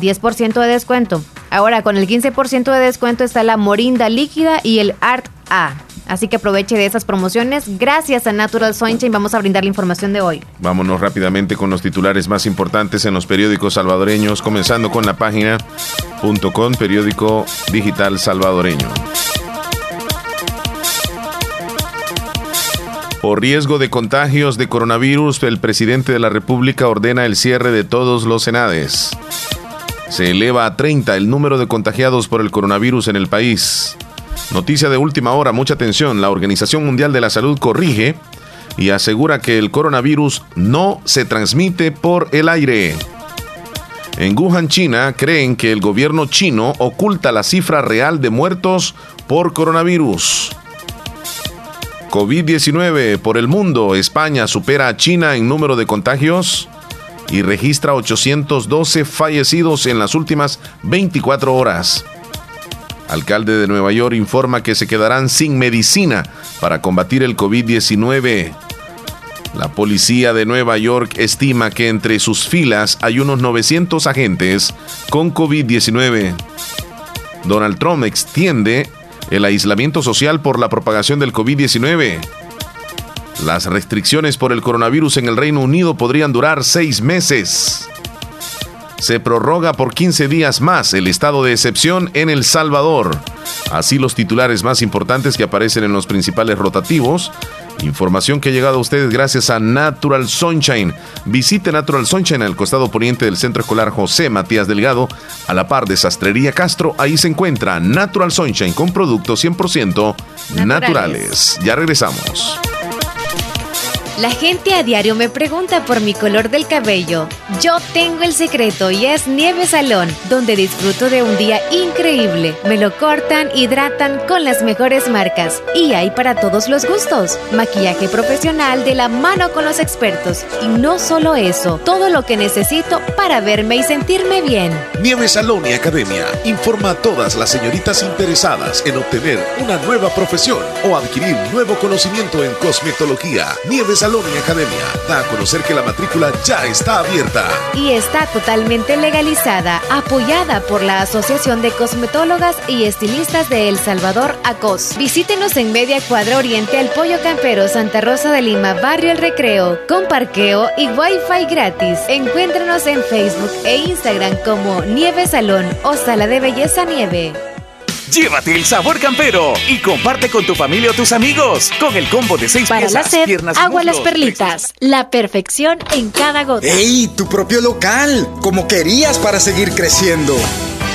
10% de descuento. Ahora con el 15% de descuento está la Morinda líquida y el Art A. Así que aproveche de esas promociones. Gracias a Natural Sunshine vamos a brindar la información de hoy. Vámonos rápidamente con los titulares más importantes en los periódicos salvadoreños, comenzando con la página .com, periódico digital salvadoreño. Por riesgo de contagios de coronavirus, el presidente de la República ordena el cierre de todos los senades. Se eleva a 30 el número de contagiados por el coronavirus en el país. Noticia de última hora, mucha atención. La Organización Mundial de la Salud corrige y asegura que el coronavirus no se transmite por el aire. En Wuhan, China, creen que el gobierno chino oculta la cifra real de muertos por coronavirus. COVID-19 por el mundo. España supera a China en número de contagios y registra 812 fallecidos en las últimas 24 horas. Alcalde de Nueva York informa que se quedarán sin medicina para combatir el COVID-19. La policía de Nueva York estima que entre sus filas hay unos 900 agentes con COVID-19. Donald Trump extiende el aislamiento social por la propagación del COVID-19. Las restricciones por el coronavirus en el Reino Unido podrían durar seis meses. Se prorroga por 15 días más el estado de excepción en El Salvador. Así los titulares más importantes que aparecen en los principales rotativos. Información que ha llegado a ustedes gracias a Natural Sunshine. Visite Natural Sunshine al costado poniente del Centro Escolar José Matías Delgado, a la par de Sastrería Castro. Ahí se encuentra Natural Sunshine con productos 100% naturales. Naturales. Ya regresamos. La gente a diario me pregunta por mi color del cabello. Yo tengo el secreto y es Nieve Salón, donde disfruto de un día increíble. Me lo cortan, hidratan con las mejores marcas y hay para todos los gustos. Maquillaje profesional de la mano con los expertos. Y no solo eso, todo lo que necesito para verme y sentirme bien. Nieve Salón y Academia informa a todas las señoritas interesadas en obtener una nueva profesión o adquirir nuevo conocimiento en cosmetología. Nieve Salón y Academia da a conocer que la matrícula ya está abierta. y está totalmente legalizada, apoyada por la Asociación de Cosmetólogas y Estilistas de El Salvador, ACOS. Visítenos en Media Cuadra Oriente al Pollo Campero, Santa Rosa de Lima, Barrio El Recreo, con parqueo y Wi-Fi gratis. Encuéntranos en Facebook e Instagram como Nieve Salón o Sala de Belleza Nieve. Llévate el sabor campero y comparte con tu familia o tus amigos con el combo de seis Para la piezas, sed, piernas y agua las perlitas. La perfección en cada gota. ¡Ey! Tu propio local, como querías para seguir creciendo.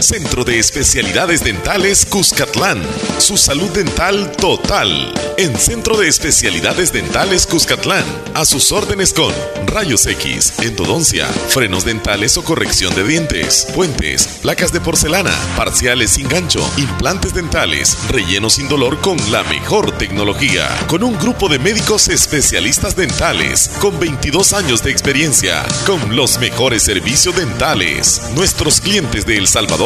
Centro de Especialidades Dentales Cuscatlán. Su salud dental total. En Centro de Especialidades Dentales Cuscatlán. A sus órdenes con rayos X, endodoncia, frenos dentales o corrección de dientes, puentes, placas de porcelana, parciales sin gancho, implantes dentales, relleno sin dolor con la mejor tecnología. Con un grupo de médicos especialistas dentales con 22 años de experiencia. Con los mejores servicios dentales. Nuestros clientes de El Salvador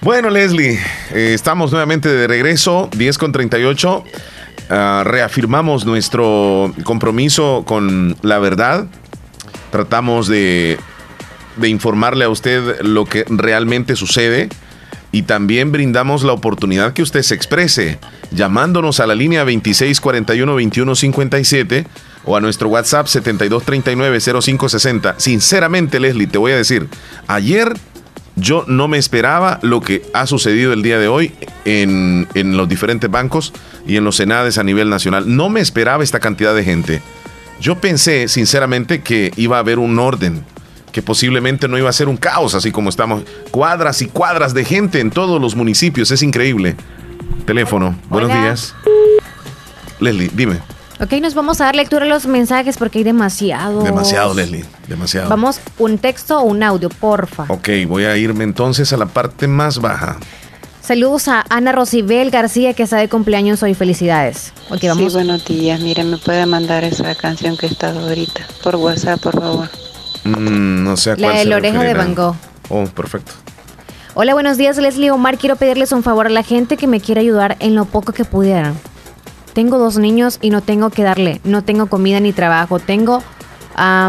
Bueno, Leslie, eh, estamos nuevamente de regreso, 10 con 38. Ah, reafirmamos nuestro compromiso con la verdad. Tratamos de, de informarle a usted lo que realmente sucede y también brindamos la oportunidad que usted se exprese llamándonos a la línea 2641-2157 o a nuestro WhatsApp 7239-0560. Sinceramente, Leslie, te voy a decir, ayer yo no me esperaba lo que ha sucedido el día de hoy en, los diferentes bancos y en los senades a nivel nacional. No me esperaba esta cantidad de gente. Yo pensé, sinceramente, que iba a haber un orden, que posiblemente no iba a ser un caos, así como estamos. Cuadras y cuadras de gente en todos los municipios, es increíble. Teléfono, buenos días. Leslie, dime. Ok, nos vamos a dar lectura a los mensajes porque hay demasiado. Demasiado, Leslie, demasiado. Vamos, un texto o un audio, porfa. Ok, voy a irme entonces a la parte más baja. Saludos a Ana Rosibel García, que está de cumpleaños hoy. Felicidades. Okay, vamos. Sí, buenos días. Mire, me puede mandar esa canción que está ahorita por WhatsApp, por favor. Mm, no sé a cuál La de la oreja de Van Gogh. Oh, perfecto. Hola, buenos días, Leslie Omar. Quiero pedirles un favor a la gente que me quiera ayudar en lo poco que pudieran tengo dos niños y no tengo que darle, no tengo comida ni trabajo, tengo...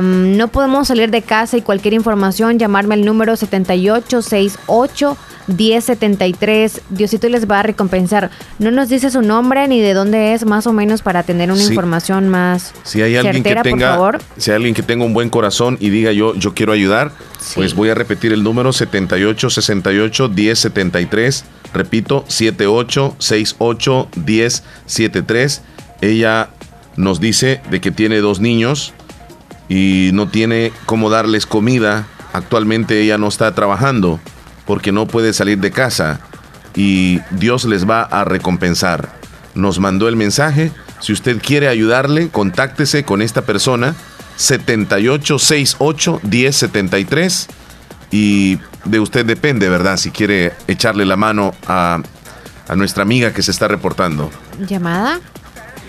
no podemos salir de casa y cualquier información, llamarme al número 7868 1073. Diosito les va a recompensar. No nos dice su nombre ni de dónde es, más o menos, para tener una información más si hay alguien que tenga, Si hay alguien que tenga un buen corazón y diga yo, yo quiero ayudar, pues voy a repetir el número 7868 1073. Repito, 7868 1073. Ella nos dice de que tiene dos niños y no tiene cómo darles comida. Actualmente ella no está trabajando porque no puede salir de casa y Dios les va a recompensar. Nos mandó el mensaje. Si usted quiere ayudarle, contáctese con esta persona 7868 1073 y de usted depende, ¿verdad? Si quiere echarle la mano a, a nuestra amiga que se está reportando. ¿Llamada?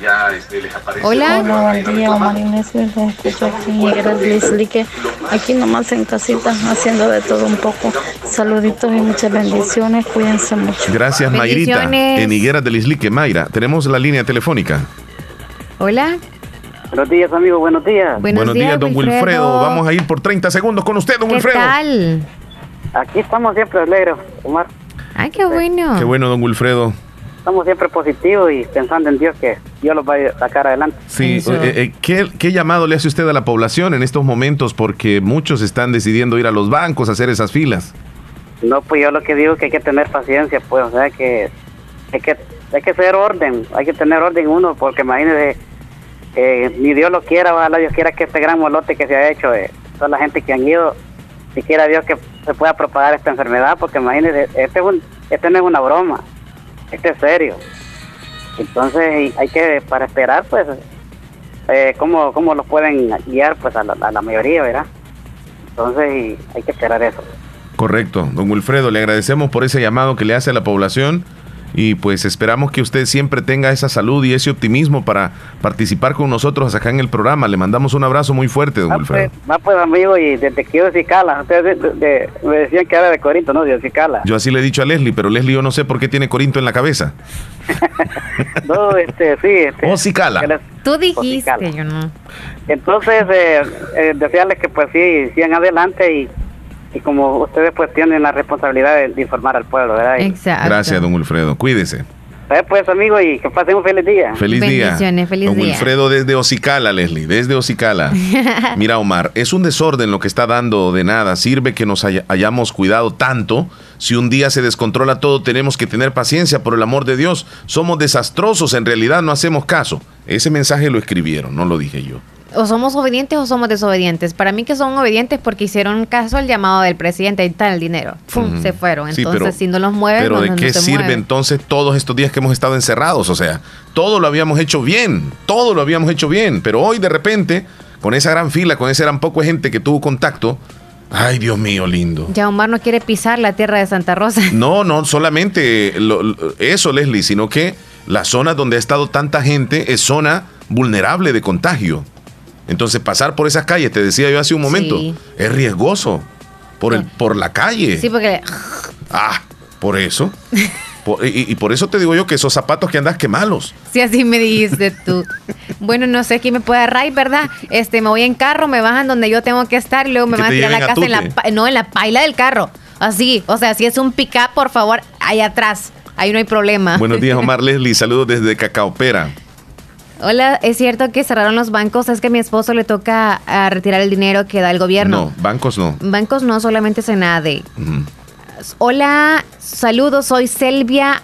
Ya este, les aparece. Hola. Hola, buen día, Marines. Escucho aquí, Leslie, que aquí nomás en casita, haciendo de todo un poco. Saluditos y muchas bendiciones. Cuídense mucho. Gracias, Mayrita. En Higueras del Islique, Mayra. Tenemos la línea telefónica. Hola. Buenos días, amigo, buenos días. Buenos, días, don Wilfredo. Vamos a ir por 30 segundos con usted, don ¿Qué Wilfredo. tal? Aquí estamos siempre alegres, Omar. Ay, qué bueno. Qué bueno, don Wilfredo. Estamos siempre positivos y pensando en Dios que Dios los va a sacar adelante. Sí, eh, eh, ¿qué, ¿qué llamado le hace usted a la población en estos momentos? Porque muchos están decidiendo ir a los bancos a hacer esas filas. No, pues yo lo que digo es que hay que tener paciencia, pues, o sea, que hay que, hay que ser orden, hay que tener orden uno, porque imagínese, eh, ni Dios lo quiera, ojalá Dios quiera que este gran molote que se ha hecho, eh, toda la gente que han ido, si quiera Dios que se pueda propagar esta enfermedad, porque imagínese, este, es un, este no es una broma, este es serio. Entonces, hay que, para esperar, pues, eh, cómo, cómo los pueden guiar, pues, a la, a la mayoría, ¿verdad? Entonces, hay que esperar eso. Correcto, don Wilfredo, le agradecemos por ese llamado que le hace a la población y pues esperamos que usted siempre tenga esa salud y ese optimismo para participar con nosotros acá en el programa. Le mandamos un abrazo muy fuerte, don Wilfredo. Va pues amigo, y desde que yo de Cicala, ustedes de- de- me decían que era de Corinto, no, de Cicala. Yo así le he dicho a Leslie, pero Leslie yo no sé por qué tiene Corinto en la cabeza. No, este, sí. Este, O Cicala. que les- Tú dijiste, yo no. Entonces, eh, eh, desearles que pues sí, sigan adelante y, y como ustedes pues tienen la responsabilidad de, de informar al pueblo, ¿verdad? Y, Gracias, don Wilfredo. Cuídese. eh, pues amigo, y que pasen un feliz día. Feliz día. Feliz don día. Wilfredo desde Ocicala, Leslie, desde Ocicala. Mira, Omar, es un desorden lo que está dando de nada. Sirve que nos haya- hayamos cuidado tanto. Si un día se descontrola todo, tenemos que tener paciencia, por el amor de Dios. Somos desastrosos, en realidad no hacemos caso. Ese mensaje lo escribieron, no lo dije yo. O somos obedientes o somos desobedientes. Para mí que son obedientes porque hicieron caso al llamado del presidente. Ahí está el dinero. ¡Fum! Se fueron. Sí, Entonces, pero- si no los mueven, Pero no, ¿de no- qué sirve mueven. entonces todos estos días que hemos estado encerrados? O sea, todo lo habíamos hecho bien, todo lo habíamos hecho bien, pero hoy de repente, con esa gran fila, con ese gran poco de gente que tuvo contacto, ay Dios mío, lindo. Ya Omar no quiere pisar la tierra de Santa Rosa. No, no solamente lo- lo- eso, Leslie, sino que la zona donde ha estado tanta gente es zona vulnerable de contagio. Entonces pasar por esas calles, te decía yo hace un momento, Sí. es riesgoso por, el, por la calle. Sí, porque Ah, por eso. Por- y, y por eso te digo yo que esos zapatos que andas quemalos. Sí, así me dijiste tú. Bueno, no sé quién me puede agarrar, ¿verdad? Este, me voy en carro, me bajan donde yo tengo que estar y luego me van a tirar a la casa en la, no, en la paila del carro. Así, o sea, si es un pick-up, por favor, ahí atrás. Ahí no hay problema. Buenos días, Omar Leslie. Saludos desde Cacaopera. Hola, es cierto que cerraron los bancos, es que a mi esposo le toca a retirar el dinero que da el gobierno. No, bancos no. Bancos no, solamente Senade. Ujú. Hola, saludos, soy Selvia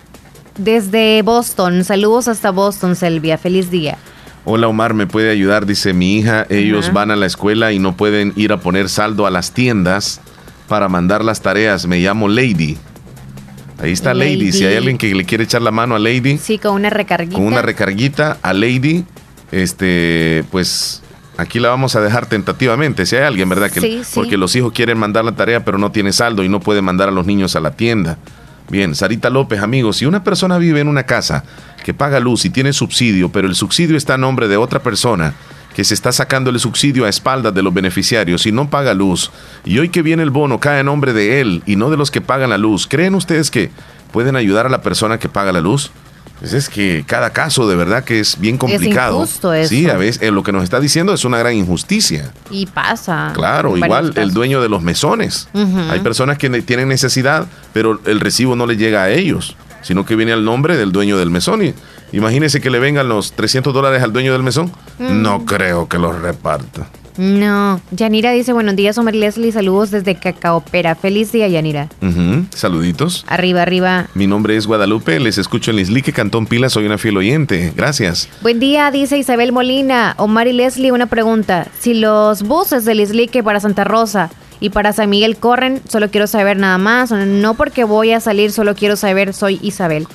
desde Boston. Saludos hasta Boston, Selvia. Feliz día. Hola Omar, ¿me puede ayudar? Dice mi hija, ellos van a la escuela y no pueden ir a poner saldo a las tiendas para mandar las tareas. Me llamo Lady. Ahí está Lady. Si hay Lady. alguien que le quiere echar la mano a Lady, Sí, con una recarguita. con una recarguita a Lady, este, pues aquí la vamos a dejar tentativamente. Si hay alguien, ¿verdad? Que, Sí, sí. Porque los hijos quieren mandar la tarea, pero no tiene saldo y no puede mandar a los niños a la tienda. Bien, Sarita López, amigos, si una persona vive en una casa que paga luz y tiene subsidio, pero el subsidio está a nombre de otra persona que se está sacando el subsidio a espaldas de los beneficiarios y no paga luz, y hoy que viene el bono cae a nombre de él y no de los que pagan la luz, ¿creen ustedes que pueden ayudar a la persona que paga la luz? Pues es que cada caso de verdad que es bien complicado. injusto eso. Sí, a veces eh, lo que nos está diciendo es una gran injusticia. Y pasa. Claro, En igual el dueño de los mesones. Hay personas que ne- tienen necesidad, pero el recibo no le llega a ellos, sino que viene al nombre del dueño del mesón. Y imagínese que le vengan los 300 dólares al dueño del mesón. Mm. No creo que los reparta. No. Yanira dice, buenos días, Omar Leslie. Saludos desde Cacaopera. Feliz día, Yanira. Saluditos. Arriba, arriba. Mi nombre es Guadalupe, les escucho en Lislique, Cantón Pila, soy una fiel oyente. Gracias. Buen día, dice Isabel Molina. Omar y Leslie, una pregunta. Si los buses del Islique para Santa Rosa y para San Miguel corren, solo quiero saber nada más. No porque voy a salir, solo quiero saber, soy Isabel.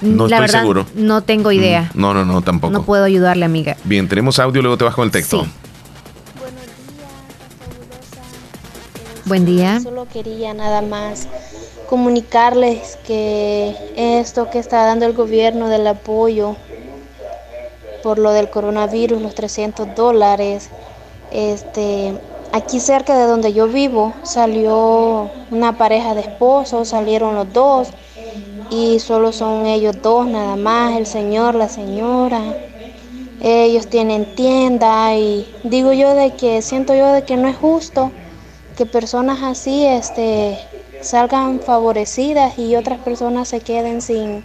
No La estoy verdad, seguro. No tengo idea. No, no, no, tampoco. No puedo ayudarle, amiga. Bien, tenemos audio, luego te vas con el texto. Sí. Buen día. Solo quería nada más comunicarles que esto que está dando el gobierno del apoyo por lo del coronavirus, los 300 dólares, este, aquí cerca de donde yo vivo salió una pareja de esposos, salieron los dos y solo son ellos dos nada más, el señor, la señora. ellos tienen tienda y digo yo de que siento yo de que no es justo que personas así este salgan favorecidas y otras personas se queden sin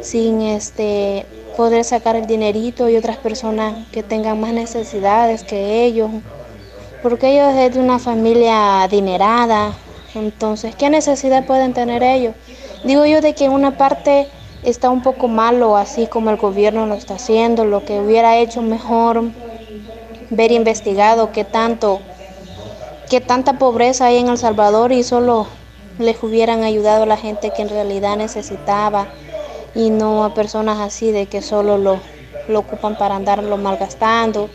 sin este poder sacar el dinerito y otras personas que tengan más necesidades que ellos. Porque ellos es de una familia adinerada. Entonces qué necesidad pueden tener ellos digo yo de que en una parte está un poco malo así como el gobierno lo está haciendo, lo que hubiera hecho mejor ver investigado qué tanto, qué tanta pobreza hay en El Salvador y solo les hubieran ayudado a la gente que en realidad necesitaba y no a personas así de que solo lo, lo ocupan para andarlo malgastando.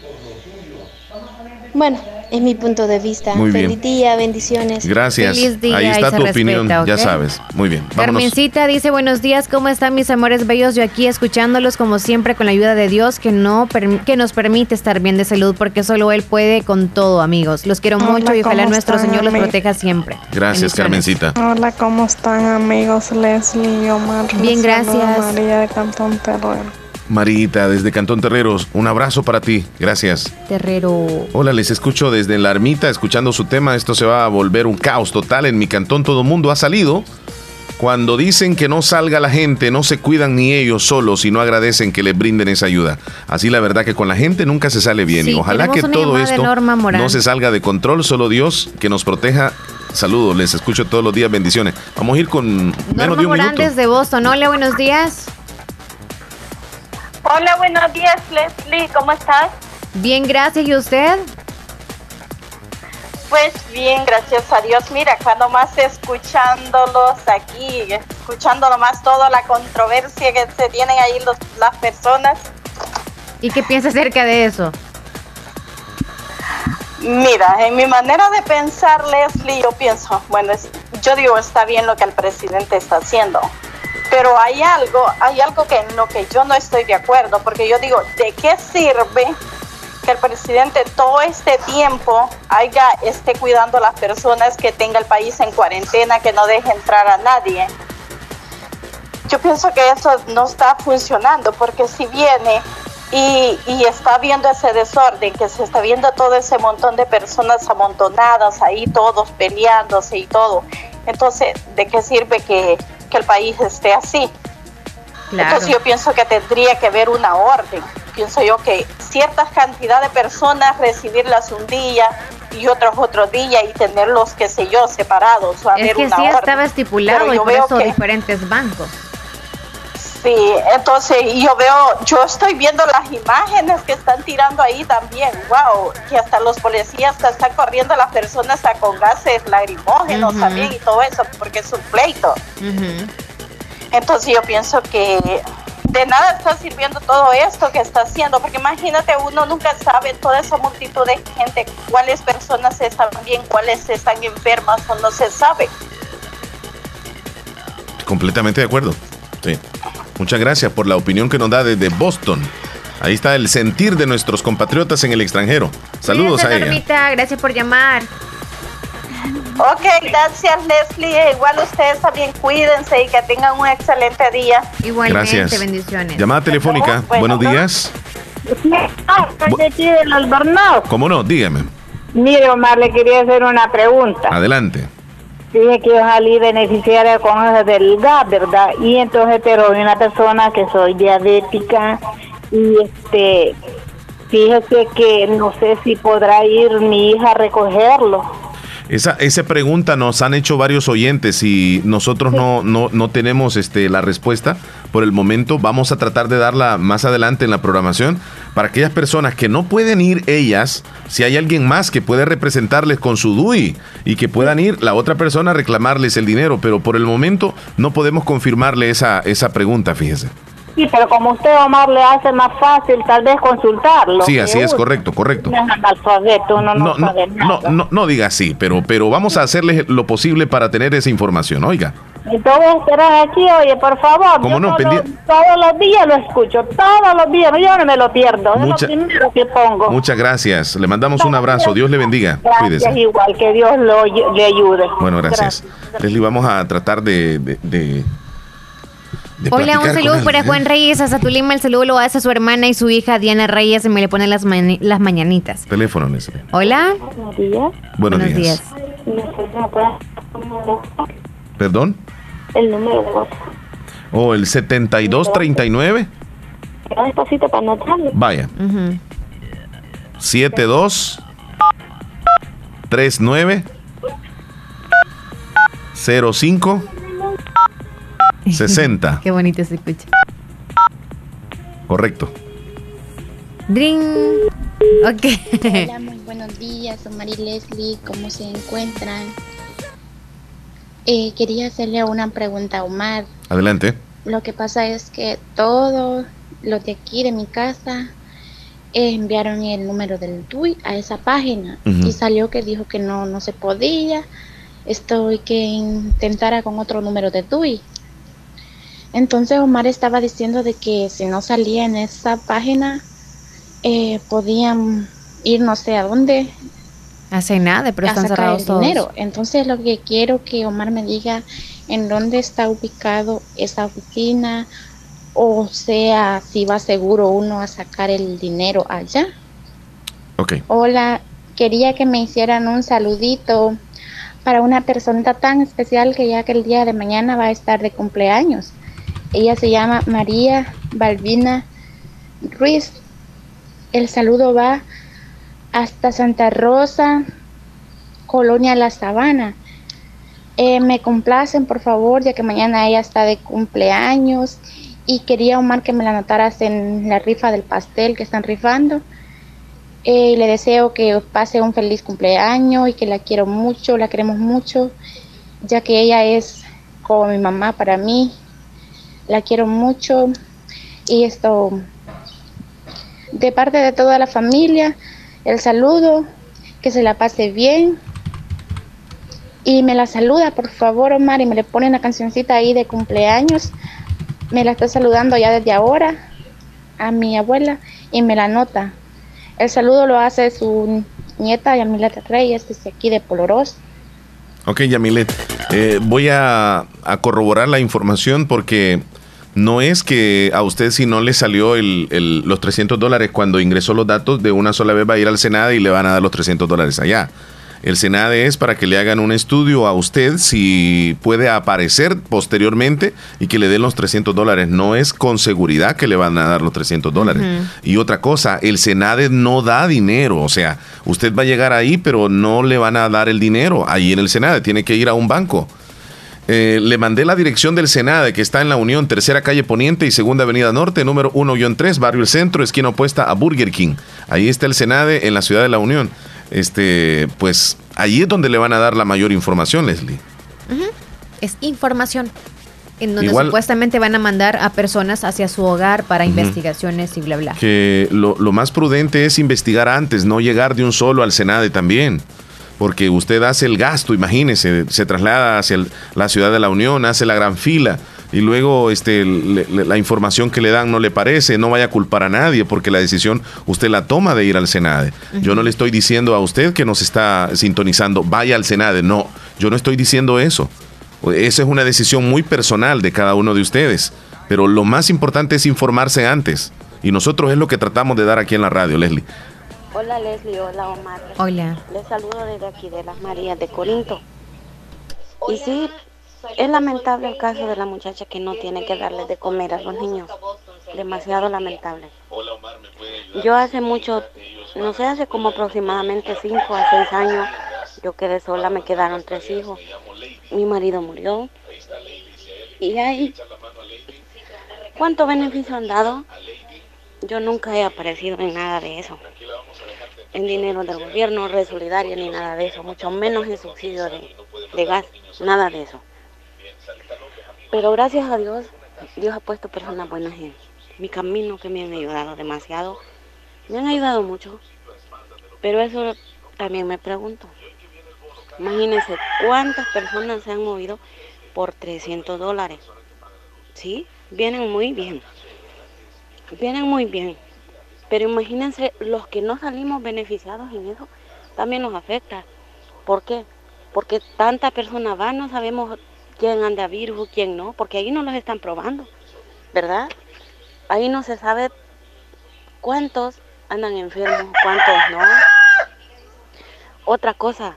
Bueno, es mi punto de vista. Muy Feliz día, bendiciones. Gracias. Ahí está tu opinión, ya sabes. Muy bien. Carmencita dice, buenos días, ¿cómo están mis amores bellos? Yo aquí escuchándolos como siempre con la ayuda de Dios que, no, que nos permite estar bien de salud porque solo Él puede con todo, amigos. Los quiero mucho y ojalá nuestro Señor los proteja siempre. Gracias, Carmencita. Hola, ¿cómo están amigos? Leslie y Omar. Bien, gracias. María de Cantón Terrero. Marita, desde Cantón Terreros, un abrazo para ti. Gracias. Terrero. Hola, les escucho desde la ermita, escuchando su tema. Esto se va a volver un caos total. En mi cantón todo el mundo ha salido. Cuando dicen que no salga la gente, no se cuidan ni ellos solos y no agradecen que les brinden esa ayuda. Así la verdad que con la gente nunca se sale bien. y ojalá que todo esto no se salga de control. Solo Dios que nos proteja. Saludos, les escucho todos los días. Bendiciones. Vamos a ir con menos de un minuto. de Boston. Hola, buenos días. Hola, buenos días, Leslie. ¿Cómo estás? Bien, gracias. ¿Y usted? Pues bien, gracias a Dios. Mira, cuando más escuchándolos aquí, escuchando más toda la controversia que se tienen ahí los, las personas. ¿Y qué piensa acerca de eso? Mira, en mi manera de pensar, Leslie, yo pienso, bueno, yo digo, está bien lo que el presidente está haciendo, pero hay algo, hay algo que en lo que yo no estoy de acuerdo, porque yo digo, ¿de qué sirve que el presidente todo este tiempo haya esté cuidando a las personas que tenga el país en cuarentena, que no deje entrar a nadie? Yo pienso que eso no está funcionando, porque si viene y, y, está viendo ese desorden, que se está viendo todo ese montón de personas amontonadas ahí, todos peleándose y todo. Entonces, ¿de qué sirve que, que el país esté así. Entonces yo pienso que tendría que haber una orden. Pienso yo que ciertas cantidad de personas recibirlas un día y otros otro día y tenerlos, qué sé yo, separados. es que sí estaba estipulado y por eso diferentes bancos. Sí, entonces yo veo, yo estoy viendo las imágenes que están tirando ahí también, wow, que hasta los policías están corriendo a las personas con gases lagrimógenos también y todo eso, porque es un pleito. Entonces yo pienso que de nada está sirviendo todo esto que está haciendo, porque imagínate, uno nunca sabe toda esa multitud de gente, cuáles personas están bien, cuáles están enfermas o no se sabe. Completamente de acuerdo. Sí. Muchas gracias por la opinión que nos da desde Boston. Ahí está el sentir de nuestros compatriotas en el extranjero. Saludos a ella. Gracias por llamar. Ok, gracias Leslie. Igual ustedes también cuídense y que tengan un excelente día. Igualmente, gracias. bendiciones. Llamada telefónica. Buenos días. ¿Cómo no? Dígame. Mire, Omar, le quería hacer una pregunta. Adelante. Dije que salí beneficiaria con eso del gas, ¿verdad? Y entonces, pero una persona que soy diabética y este, fíjese que no sé si podrá ir mi hija a recogerlo. Esa, esa pregunta nos han hecho varios oyentes y nosotros no, no, no tenemos este, la respuesta por el momento. Vamos a tratar de darla más adelante en la programación para aquellas personas que no pueden ir ellas, si hay alguien más que puede representarles con su DUI y que puedan ir la otra persona reclamarles el dinero, pero por el momento no podemos confirmarle esa, esa pregunta, fíjese. Sí, pero como usted, Omar, le hace más fácil tal vez consultarlo. Sí, así es, correcto, correcto. No, no, no, no, no, diga así, pero, pero vamos a hacerle lo posible para tener esa información, oiga. Entonces esperar aquí, oye, por favor. ¿Cómo no? Todos, todos los días lo escucho, todos los días, yo no me lo pierdo, es lo primero que pongo. Muchas gracias, le mandamos un abrazo, Dios le bendiga. Gracias, igual, que Dios lo, le ayude. Bueno, gracias. Leslie, vamos a tratar de Hola, un saludo para Juan Reyes, hasta Tulima. El saludo lo hace su hermana y su hija Diana Reyes y me le pone las, las mañanitas. Teléfono, Nessie. Hola. Buenos días. Buenos, días. ¿Perdón? El número de WhatsApp. ¿O oh, el 7239? despacito para anotarlo. Vaya. 72 39 05 60. Qué bonito se escucha. Correcto. Dring. Ok. Hola, muy buenos días. Soy Mari Leslie. ¿Cómo se encuentran? Eh, quería hacerle una pregunta a Omar. Adelante. Lo que pasa es que todos los de aquí de mi casa eh, enviaron el número del TUI a esa página y salió que dijo que no, no se podía. Esto que intentara con otro número de TUI. Entonces Omar estaba diciendo de que si no salía en esa página, eh, podían ir no sé a dónde. Hace nada, pero están cerrados todos. dinero. Entonces lo que quiero que Omar me diga en dónde está ubicado esa oficina, o sea, si va seguro uno a sacar el dinero allá. Ok. Hola, quería que me hicieran un saludito para una persona tan especial que ya que el día de mañana va a estar de cumpleaños. Ella se llama María Balbina Ruiz. El saludo va hasta Santa Rosa, Colonia La Sabana. Eh, me complacen, por favor, ya que mañana ella está de cumpleaños y quería, Omar, que me la anotaras en la rifa del pastel que están rifando. Eh, le deseo que pase un feliz cumpleaños y que la quiero mucho, la queremos mucho, ya que ella es como mi mamá para mí la quiero mucho y esto de parte de toda la familia, el saludo, que se la pase bien. Y me la saluda, por favor, Omar, y me le pone una cancioncita ahí de cumpleaños. Me la está saludando ya desde ahora a mi abuela y me la nota. El saludo lo hace su nieta Yamilet Reyes, desde aquí de Poloros. Ok, Yamilet, eh, voy a corroborar la información porque no es que a usted si no le salió el, los 300 dólares cuando ingresó los datos, de una sola vez va a ir al Senado y le van a dar los 300 dólares allá. El Senado es para que le hagan un estudio a usted si puede aparecer posteriormente y que le den los 300 dólares. No es con seguridad que le van a dar los 300 dólares. Y otra cosa, el Senado no da dinero. O sea, usted va a llegar ahí, pero no le van a dar el dinero ahí en el Senado. Tiene que ir a un banco. Eh, le mandé la dirección del Senade, que está en la Unión, tercera calle Poniente y segunda avenida Norte, número 1-3, barrio El Centro, esquina opuesta a Burger King. Ahí está el Senade en la ciudad de la Unión. Este, pues ahí es donde le van a dar la mayor información, Leslie. Es información en donde supuestamente van a mandar a personas hacia su hogar para investigaciones y bla, bla. Que lo, lo, más prudente es investigar antes, no llegar de un solo al Senade también porque usted hace el gasto, imagínese, se traslada hacia la ciudad de la Unión, hace la gran fila y luego este, la información que le dan no le parece, no vaya a culpar a nadie porque la decisión usted la toma de ir al Senade. Yo no le estoy diciendo a usted que nos está sintonizando, vaya al Senade, no, yo no estoy diciendo eso. Esa es una decisión muy personal de cada uno de ustedes, pero lo más importante es informarse antes y nosotros es lo que tratamos de dar aquí en la radio, Leslie. Hola Leslie, hola Omar. Hola. Les saludo desde aquí de las Marías de Corinto. Y sí, es lamentable el caso de la muchacha que no tiene que darle de comer a los niños. Demasiado lamentable. Yo hace mucho, no sé, hace como aproximadamente 5 a 6 años, yo quedé sola, me quedaron tres hijos. Mi marido murió. Y ahí, ¿cuánto beneficio han dado? Yo nunca he aparecido en nada de eso en dinero del gobierno, red solidaria, ni nada de eso, mucho menos en subsidio de, gas, nada de eso. Pero gracias a Dios, Dios ha puesto personas buenas en mi camino que me han ayudado demasiado. Me han ayudado mucho. Pero eso también me pregunto. Imagínense cuántas personas se han movido por 300 dólares. ¿Sí? Vienen muy bien. Vienen muy bien. Pero imagínense los que no salimos beneficiados en eso, también nos afecta. ¿Por qué? Porque tanta persona va, no sabemos quién anda virus, quién no, porque ahí no los están probando. ¿verdad? Ahí no se sabe cuántos andan enfermos, cuántos no. Otra cosa,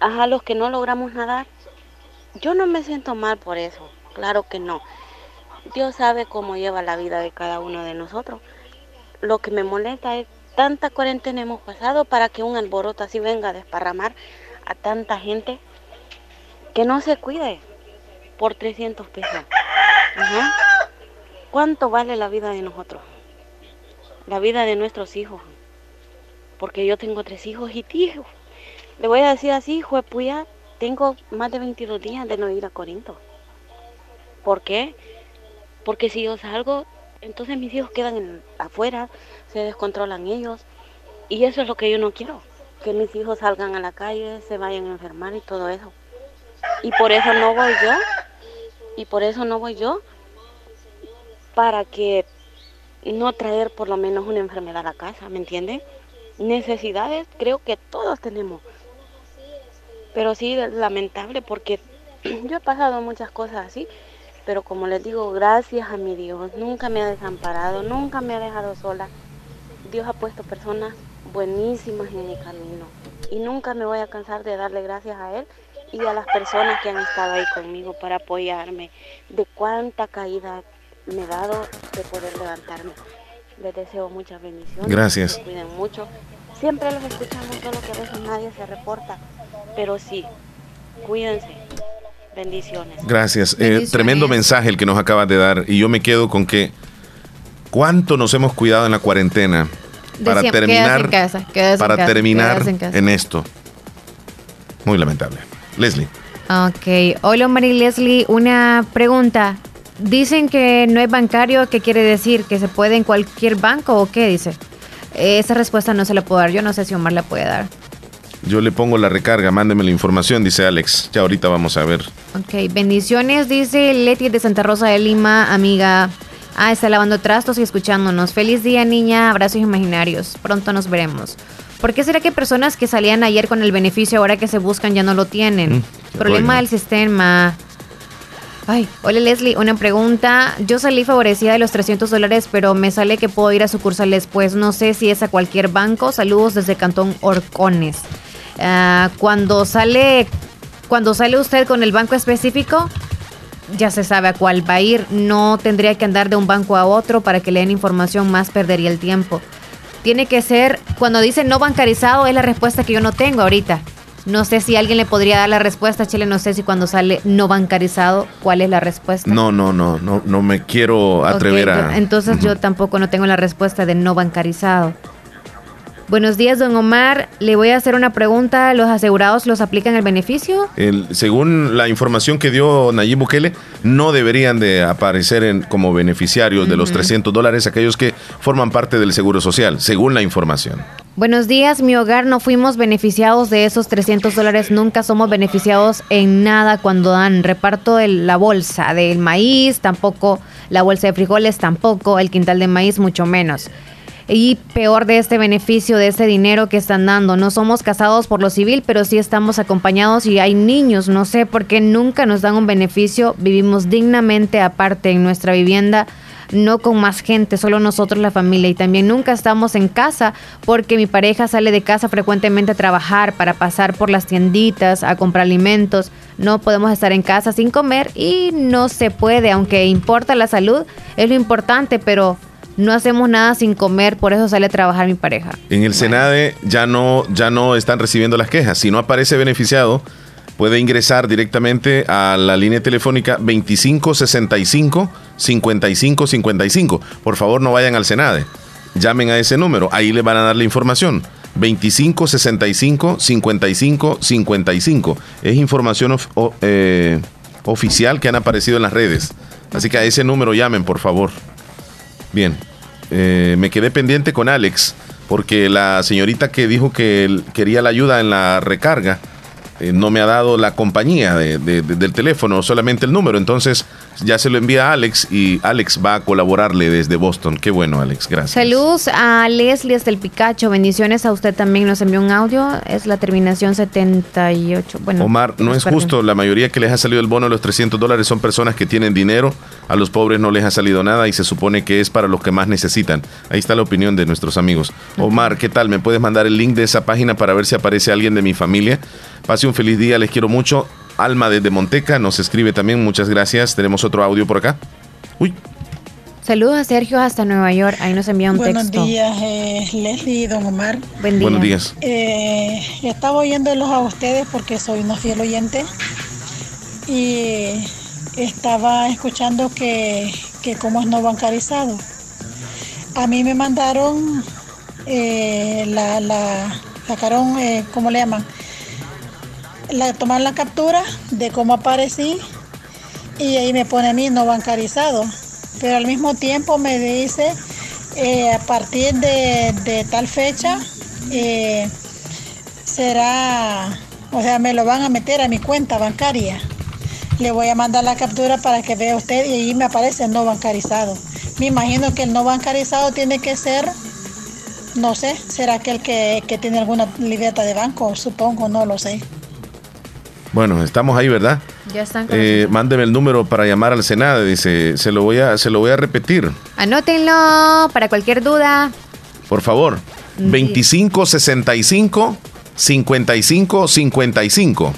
a los que no logramos nadar, yo no me siento mal por eso, claro que no. Dios sabe cómo lleva la vida de cada uno de nosotros. Lo que me molesta es tanta cuarentena hemos pasado para que un alboroto así venga a desparramar a tanta gente que no se cuide por 300 pesos. ¿Cuánto vale la vida de nosotros? La vida de nuestros hijos. Porque yo tengo tres hijos y tío. Le voy a decir así, hijo de puya, tengo más de 22 días de no ir a Corinto. ¿Por qué? Porque si yo salgo, entonces mis hijos quedan afuera, se descontrolan ellos. Y eso es lo que yo no quiero. Que mis hijos salgan a la calle, se vayan a enfermar y todo eso. Y por eso no voy yo. Y por eso no voy yo. Para que no traer por lo menos una enfermedad a la casa, ¿me entiende? Necesidades creo que todos tenemos. Pero sí lamentable porque yo he pasado muchas cosas así, pero como les digo, gracias a mi Dios, nunca me ha desamparado, nunca me ha dejado sola. Dios ha puesto personas buenísimas en mi camino y nunca me voy a cansar de darle gracias a Él y a las personas que han estado ahí conmigo para apoyarme, de cuánta caída me he dado de poder levantarme. Les deseo muchas bendiciones. Gracias. cuiden mucho. Siempre los escuchamos, solo que a veces nadie se reporta. Pero sí, cuídense. Bendiciones. Gracias. Eh, tremendo mensaje el que nos acabas de dar. Y yo me quedo con que cuánto nos hemos cuidado en la cuarentena para terminar, para terminar en esto. Muy lamentable. Leslie. Ok. Hola, Mari Leslie. Una pregunta. Dicen que no es bancario. ¿Qué quiere decir? ¿Que se puede en cualquier banco o qué dice? Esa respuesta no se la puedo dar. Yo no sé si Omar la puede dar. Yo le pongo la recarga, mándeme la información, dice Alex. Ya ahorita vamos a ver. Ok, bendiciones, dice Leti de Santa Rosa de Lima, amiga. Ah, está lavando trastos y escuchándonos. Feliz día, niña. Abrazos imaginarios. Pronto nos veremos. ¿Por qué será que personas que salían ayer con el beneficio ahora que se buscan ya no lo tienen? Mm, Problema del sistema. Ay, hola Leslie, una pregunta. Yo salí favorecida de los 300 dólares, pero me sale que puedo ir a sucursales, pues no sé si es a cualquier banco. Saludos desde Cantón Orcones. Ah, cuando sale cuando sale usted con el banco específico, ya se sabe a cuál va a ir. No tendría que andar de un banco a otro para que le den información más, perdería el tiempo. Tiene que ser, cuando dice no bancarizado, es la respuesta que yo no tengo ahorita. No sé si alguien le podría dar la respuesta, Chile. No sé si cuando sale no bancarizado, ¿cuál es la respuesta? No, no, no, no, no me quiero atrever a. Entonces yo tampoco no tengo la respuesta de no bancarizado. Buenos días, don Omar. Le voy a hacer una pregunta. ¿Los asegurados los aplican el beneficio? según la información que dio Nayib Bukele, no deberían de aparecer en, como beneficiarios de los 300 dólares aquellos que forman parte del Seguro Social, según la información. Buenos días, mi hogar no fuimos beneficiados de esos 300 dólares, nunca somos beneficiados en nada cuando dan reparto de la bolsa del maíz, tampoco la bolsa de frijoles, tampoco el quintal de maíz, mucho menos y peor de este beneficio, de este dinero que están dando. No somos casados por lo civil, pero sí estamos acompañados y hay niños. No sé por qué nunca nos dan un beneficio. Vivimos dignamente aparte en nuestra vivienda no con más gente, solo nosotros la familia. Y también nunca estamos en casa porque mi pareja sale de casa frecuentemente a trabajar para pasar por las tienditas, a comprar alimentos. No podemos estar en casa sin comer y no se puede, aunque importa la salud, es lo importante, pero no hacemos nada sin comer, por eso sale a trabajar mi pareja. En el Senade ya no, ya no están recibiendo las quejas. Si no aparece beneficiado, puede ingresar directamente a la línea telefónica 2565 5555. Por favor, no vayan al Senade. Llamen a ese número, ahí le van a dar la información. 2565 5555. Es información eh, oficial que han aparecido en las redes. Así que a ese número llamen, por favor. Bien, eh, me quedé pendiente con Alex porque la señorita que dijo que quería la ayuda en la recarga eh, no me ha dado la compañía del teléfono, solamente el número. Entonces, ya se lo envía a Alex y Alex va a colaborarle desde Boston. Qué bueno, Alex, gracias. Saludos a Leslie hasta el Picacho. Bendiciones a usted también. Nos envió un audio. Es la terminación 78. Bueno, Omar, no es justo. La mayoría que les ha salido el bono de los 300 dólares son personas que tienen dinero. A los pobres no les ha salido nada y se supone que es para los que más necesitan. Ahí está la opinión de nuestros amigos. Omar, ¿qué tal? ¿Me puedes mandar el link de esa página para ver si aparece alguien de mi familia? Pase un feliz día, les quiero mucho. Alma desde Monteca nos escribe también, muchas gracias. Tenemos otro audio por acá. Uy. Saludos a Sergio hasta Nueva York. Ahí nos envía un Buenos texto. días, eh, Leslie y Don Omar. Buen día. Buenos días. Eh, estaba oyéndolos a ustedes porque soy una fiel oyente y estaba escuchando que, que cómo es no bancarizado. A mí me mandaron, eh, la, la, sacaron, eh, ¿cómo le llaman? La, tomar la captura de cómo aparecí y ahí me pone a mí no bancarizado. Pero al mismo tiempo me dice, eh, a partir de, de tal fecha, eh, será, o sea, me lo van a meter a mi cuenta bancaria. Le voy a mandar la captura para que vea usted y ahí me aparece no bancarizado. Me imagino que el no bancarizado tiene que ser, no sé, será aquel que, que tiene alguna libreta de banco, supongo, no lo sé. Bueno, estamos ahí, ¿verdad? Ya están con Eh, mándeme el número para llamar al Senado. Dice, se lo voy a, se lo voy a repetir, Anótenlo para cualquier duda. por favor. 2565 55 55.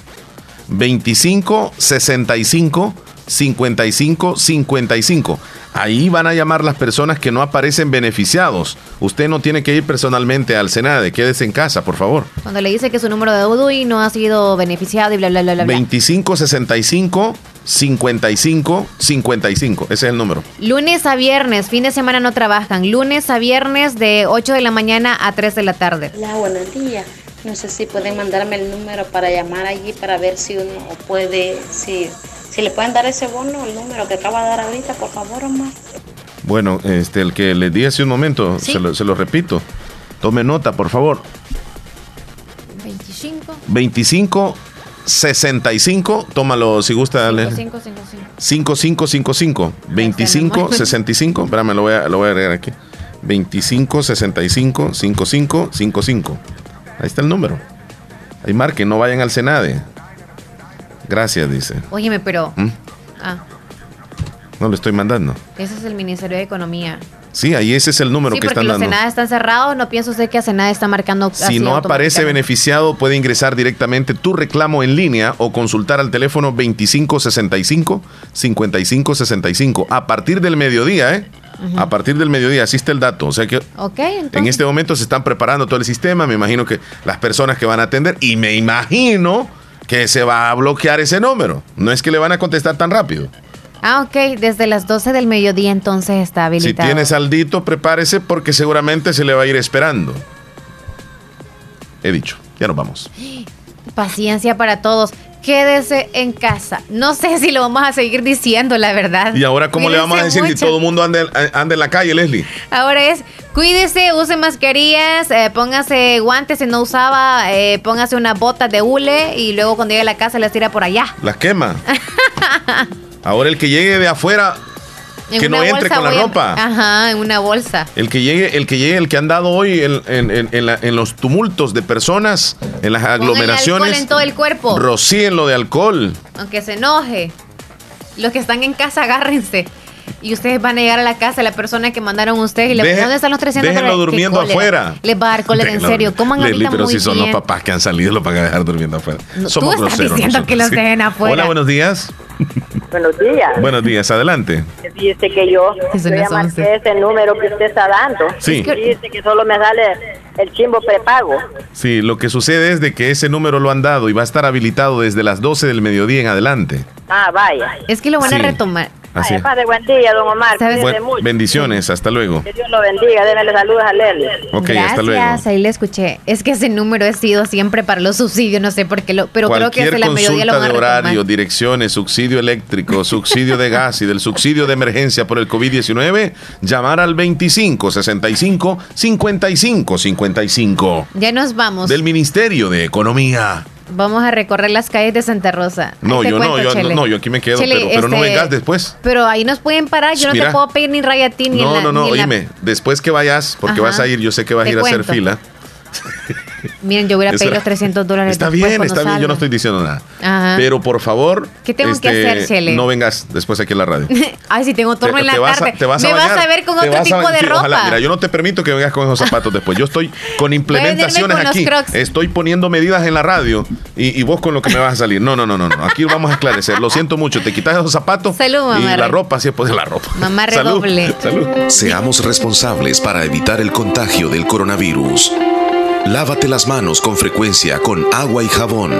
25 65 55 55. Ahí van a llamar las personas que no aparecen beneficiados. Usted no tiene que ir personalmente al Senado, quédese en casa, por favor. Cuando le dice que su número de UDUI no ha sido beneficiado y bla, bla, bla, bla. bla. 25 65 55 55. Ese es el número. Lunes a viernes, fin de semana no trabajan. Lunes a viernes de 8 de la mañana a 3 de la tarde. Hola, buenos días. No sé si pueden mandarme el número para llamar allí para ver si uno puede, si, si le pueden dar ese bono, el número que acaba de dar ahorita, por favor, Omar. Bueno, este, el que les di hace un momento, Sí. se, lo, se lo repito. Tome nota, por favor. 25 25 65, tómalo si gusta. Leslie. 5555. 5555 25 65, espérame, lo voy a, lo voy a agregar aquí. 25 65 55 55. Ahí está el número. Ahí marquen, no vayan al Senade. Gracias, dice. Óyeme, pero. ¿Mm? Ah, No le estoy mandando. ese es el Ministerio de Economía. Sí, ahí ese es el número sí, que porque están los dando. Senadas están cerrados. No pienso usted que Senada está marcando. Si no aparece beneficiado, puede ingresar directamente tu reclamo en línea o consultar al teléfono 2565-5565 a partir del mediodía, ¿eh? A partir del mediodía, así está el dato. O sea que Ok, en este momento se están preparando todo el sistema. Me imagino que las personas que van a atender, y me imagino que se va a bloquear ese número. No es que le van a contestar tan rápido. Ah, ok. Desde las 12 del mediodía entonces está Si habilitado. tiene saldito, prepárese porque seguramente se le va a ir esperando. He dicho, ya nos vamos. Paciencia para todos. Quédese en casa. No sé si lo vamos a seguir diciendo, la verdad. ¿Y ahora cómo le vamos a decir Cuídense si mucho. todo el mundo anda, anda en la calle, Leslie? Ahora es, cuídese, use mascarillas, eh, póngase guantes si no usaba, eh, póngase una bota de hule y luego cuando llegue a la casa las tira por allá. Las quema. Ahora el que llegue de afuera, En que no entre con la ropa. Ajá, en una bolsa. El que llegue, el que llegue, el que andado hoy en, en- en- en la- los tumultos de personas, en las Póngale alcohol aglomeraciones, en todo el cuerpo, rocíenlo de alcohol. aunque se enoje. Los que están en casa, agárrense. Y ustedes van a llegar a la casa, la persona que mandaron ustedes y le Deje- ¿dónde están los 300 déjenlo dólares? Durmiendo afuera. Les va a dar cólera, en serio. Coman Leslie, ahorita pero muy si son bien. los papás que han salido, los van a dejar durmiendo afuera. No, Somos tú estás groseros diciendo que los dejen afuera. Hola, buenos días. Buenos días. Buenos días, adelante. Dice que yo, once. marqué ese número que usted está dando. Sí. Dice que solo me sale el chimbo prepago. Sí, lo que sucede es de que ese número lo han dado y va a estar habilitado desde las 12 del mediodía en adelante. Ah, vaya. Es que lo van a Sí. retomar. Así es. Padre, buen día, don Omar. Buen- mucho. bendiciones, hasta luego. Que Dios lo bendiga. Démele saludos a Leli. Ok, Gracias, hasta luego. ahí le escuché. Es que ese número ha sido siempre para los subsidios, no sé por qué, lo, pero creo que Cualquier desde la mediodía lo consulta van a de horario, direcciones, subsidio eléctrico, subsidio de gas y del subsidio de emergencia por el COVID-19, llamar al 25 65 55 55 Ya nos vamos. del Ministerio de Economía. Vamos a recorrer las calles de Santa Rosa. No, yo no, yo, no, yo aquí me quedo, pero, no este, vengas después. Pero ahí nos pueden parar, yo no te puedo pedir ni raya a ti ni No, la, no, no, oíme, después que vayas, porque vas a ir, yo sé que vas a ir a hacer fila. Miren, yo voy a pedir los 300 dólares. Está bien, está bien, yo no estoy diciendo nada. Pero por favor, ¿qué tengo que hacer, este, Chele? No vengas después aquí a la radio. Ay, si tengo torno en la tarde. me vas a ver con otro tipo de ropa. Ojalá, mira, yo no te permito que vengas con esos zapatos después. Yo estoy con implementaciones aquí. Estoy poniendo medidas en la radio y, vos con lo que me vas a salir. No, no, no, no. Aquí vamos a esclarecer. Lo siento mucho. Te quitas esos zapatos Salud, y la ropa, si es pues la ropa. Mamá redoble. Salud. Seamos responsables para evitar el contagio del coronavirus. Lávate las manos con frecuencia con agua y jabón.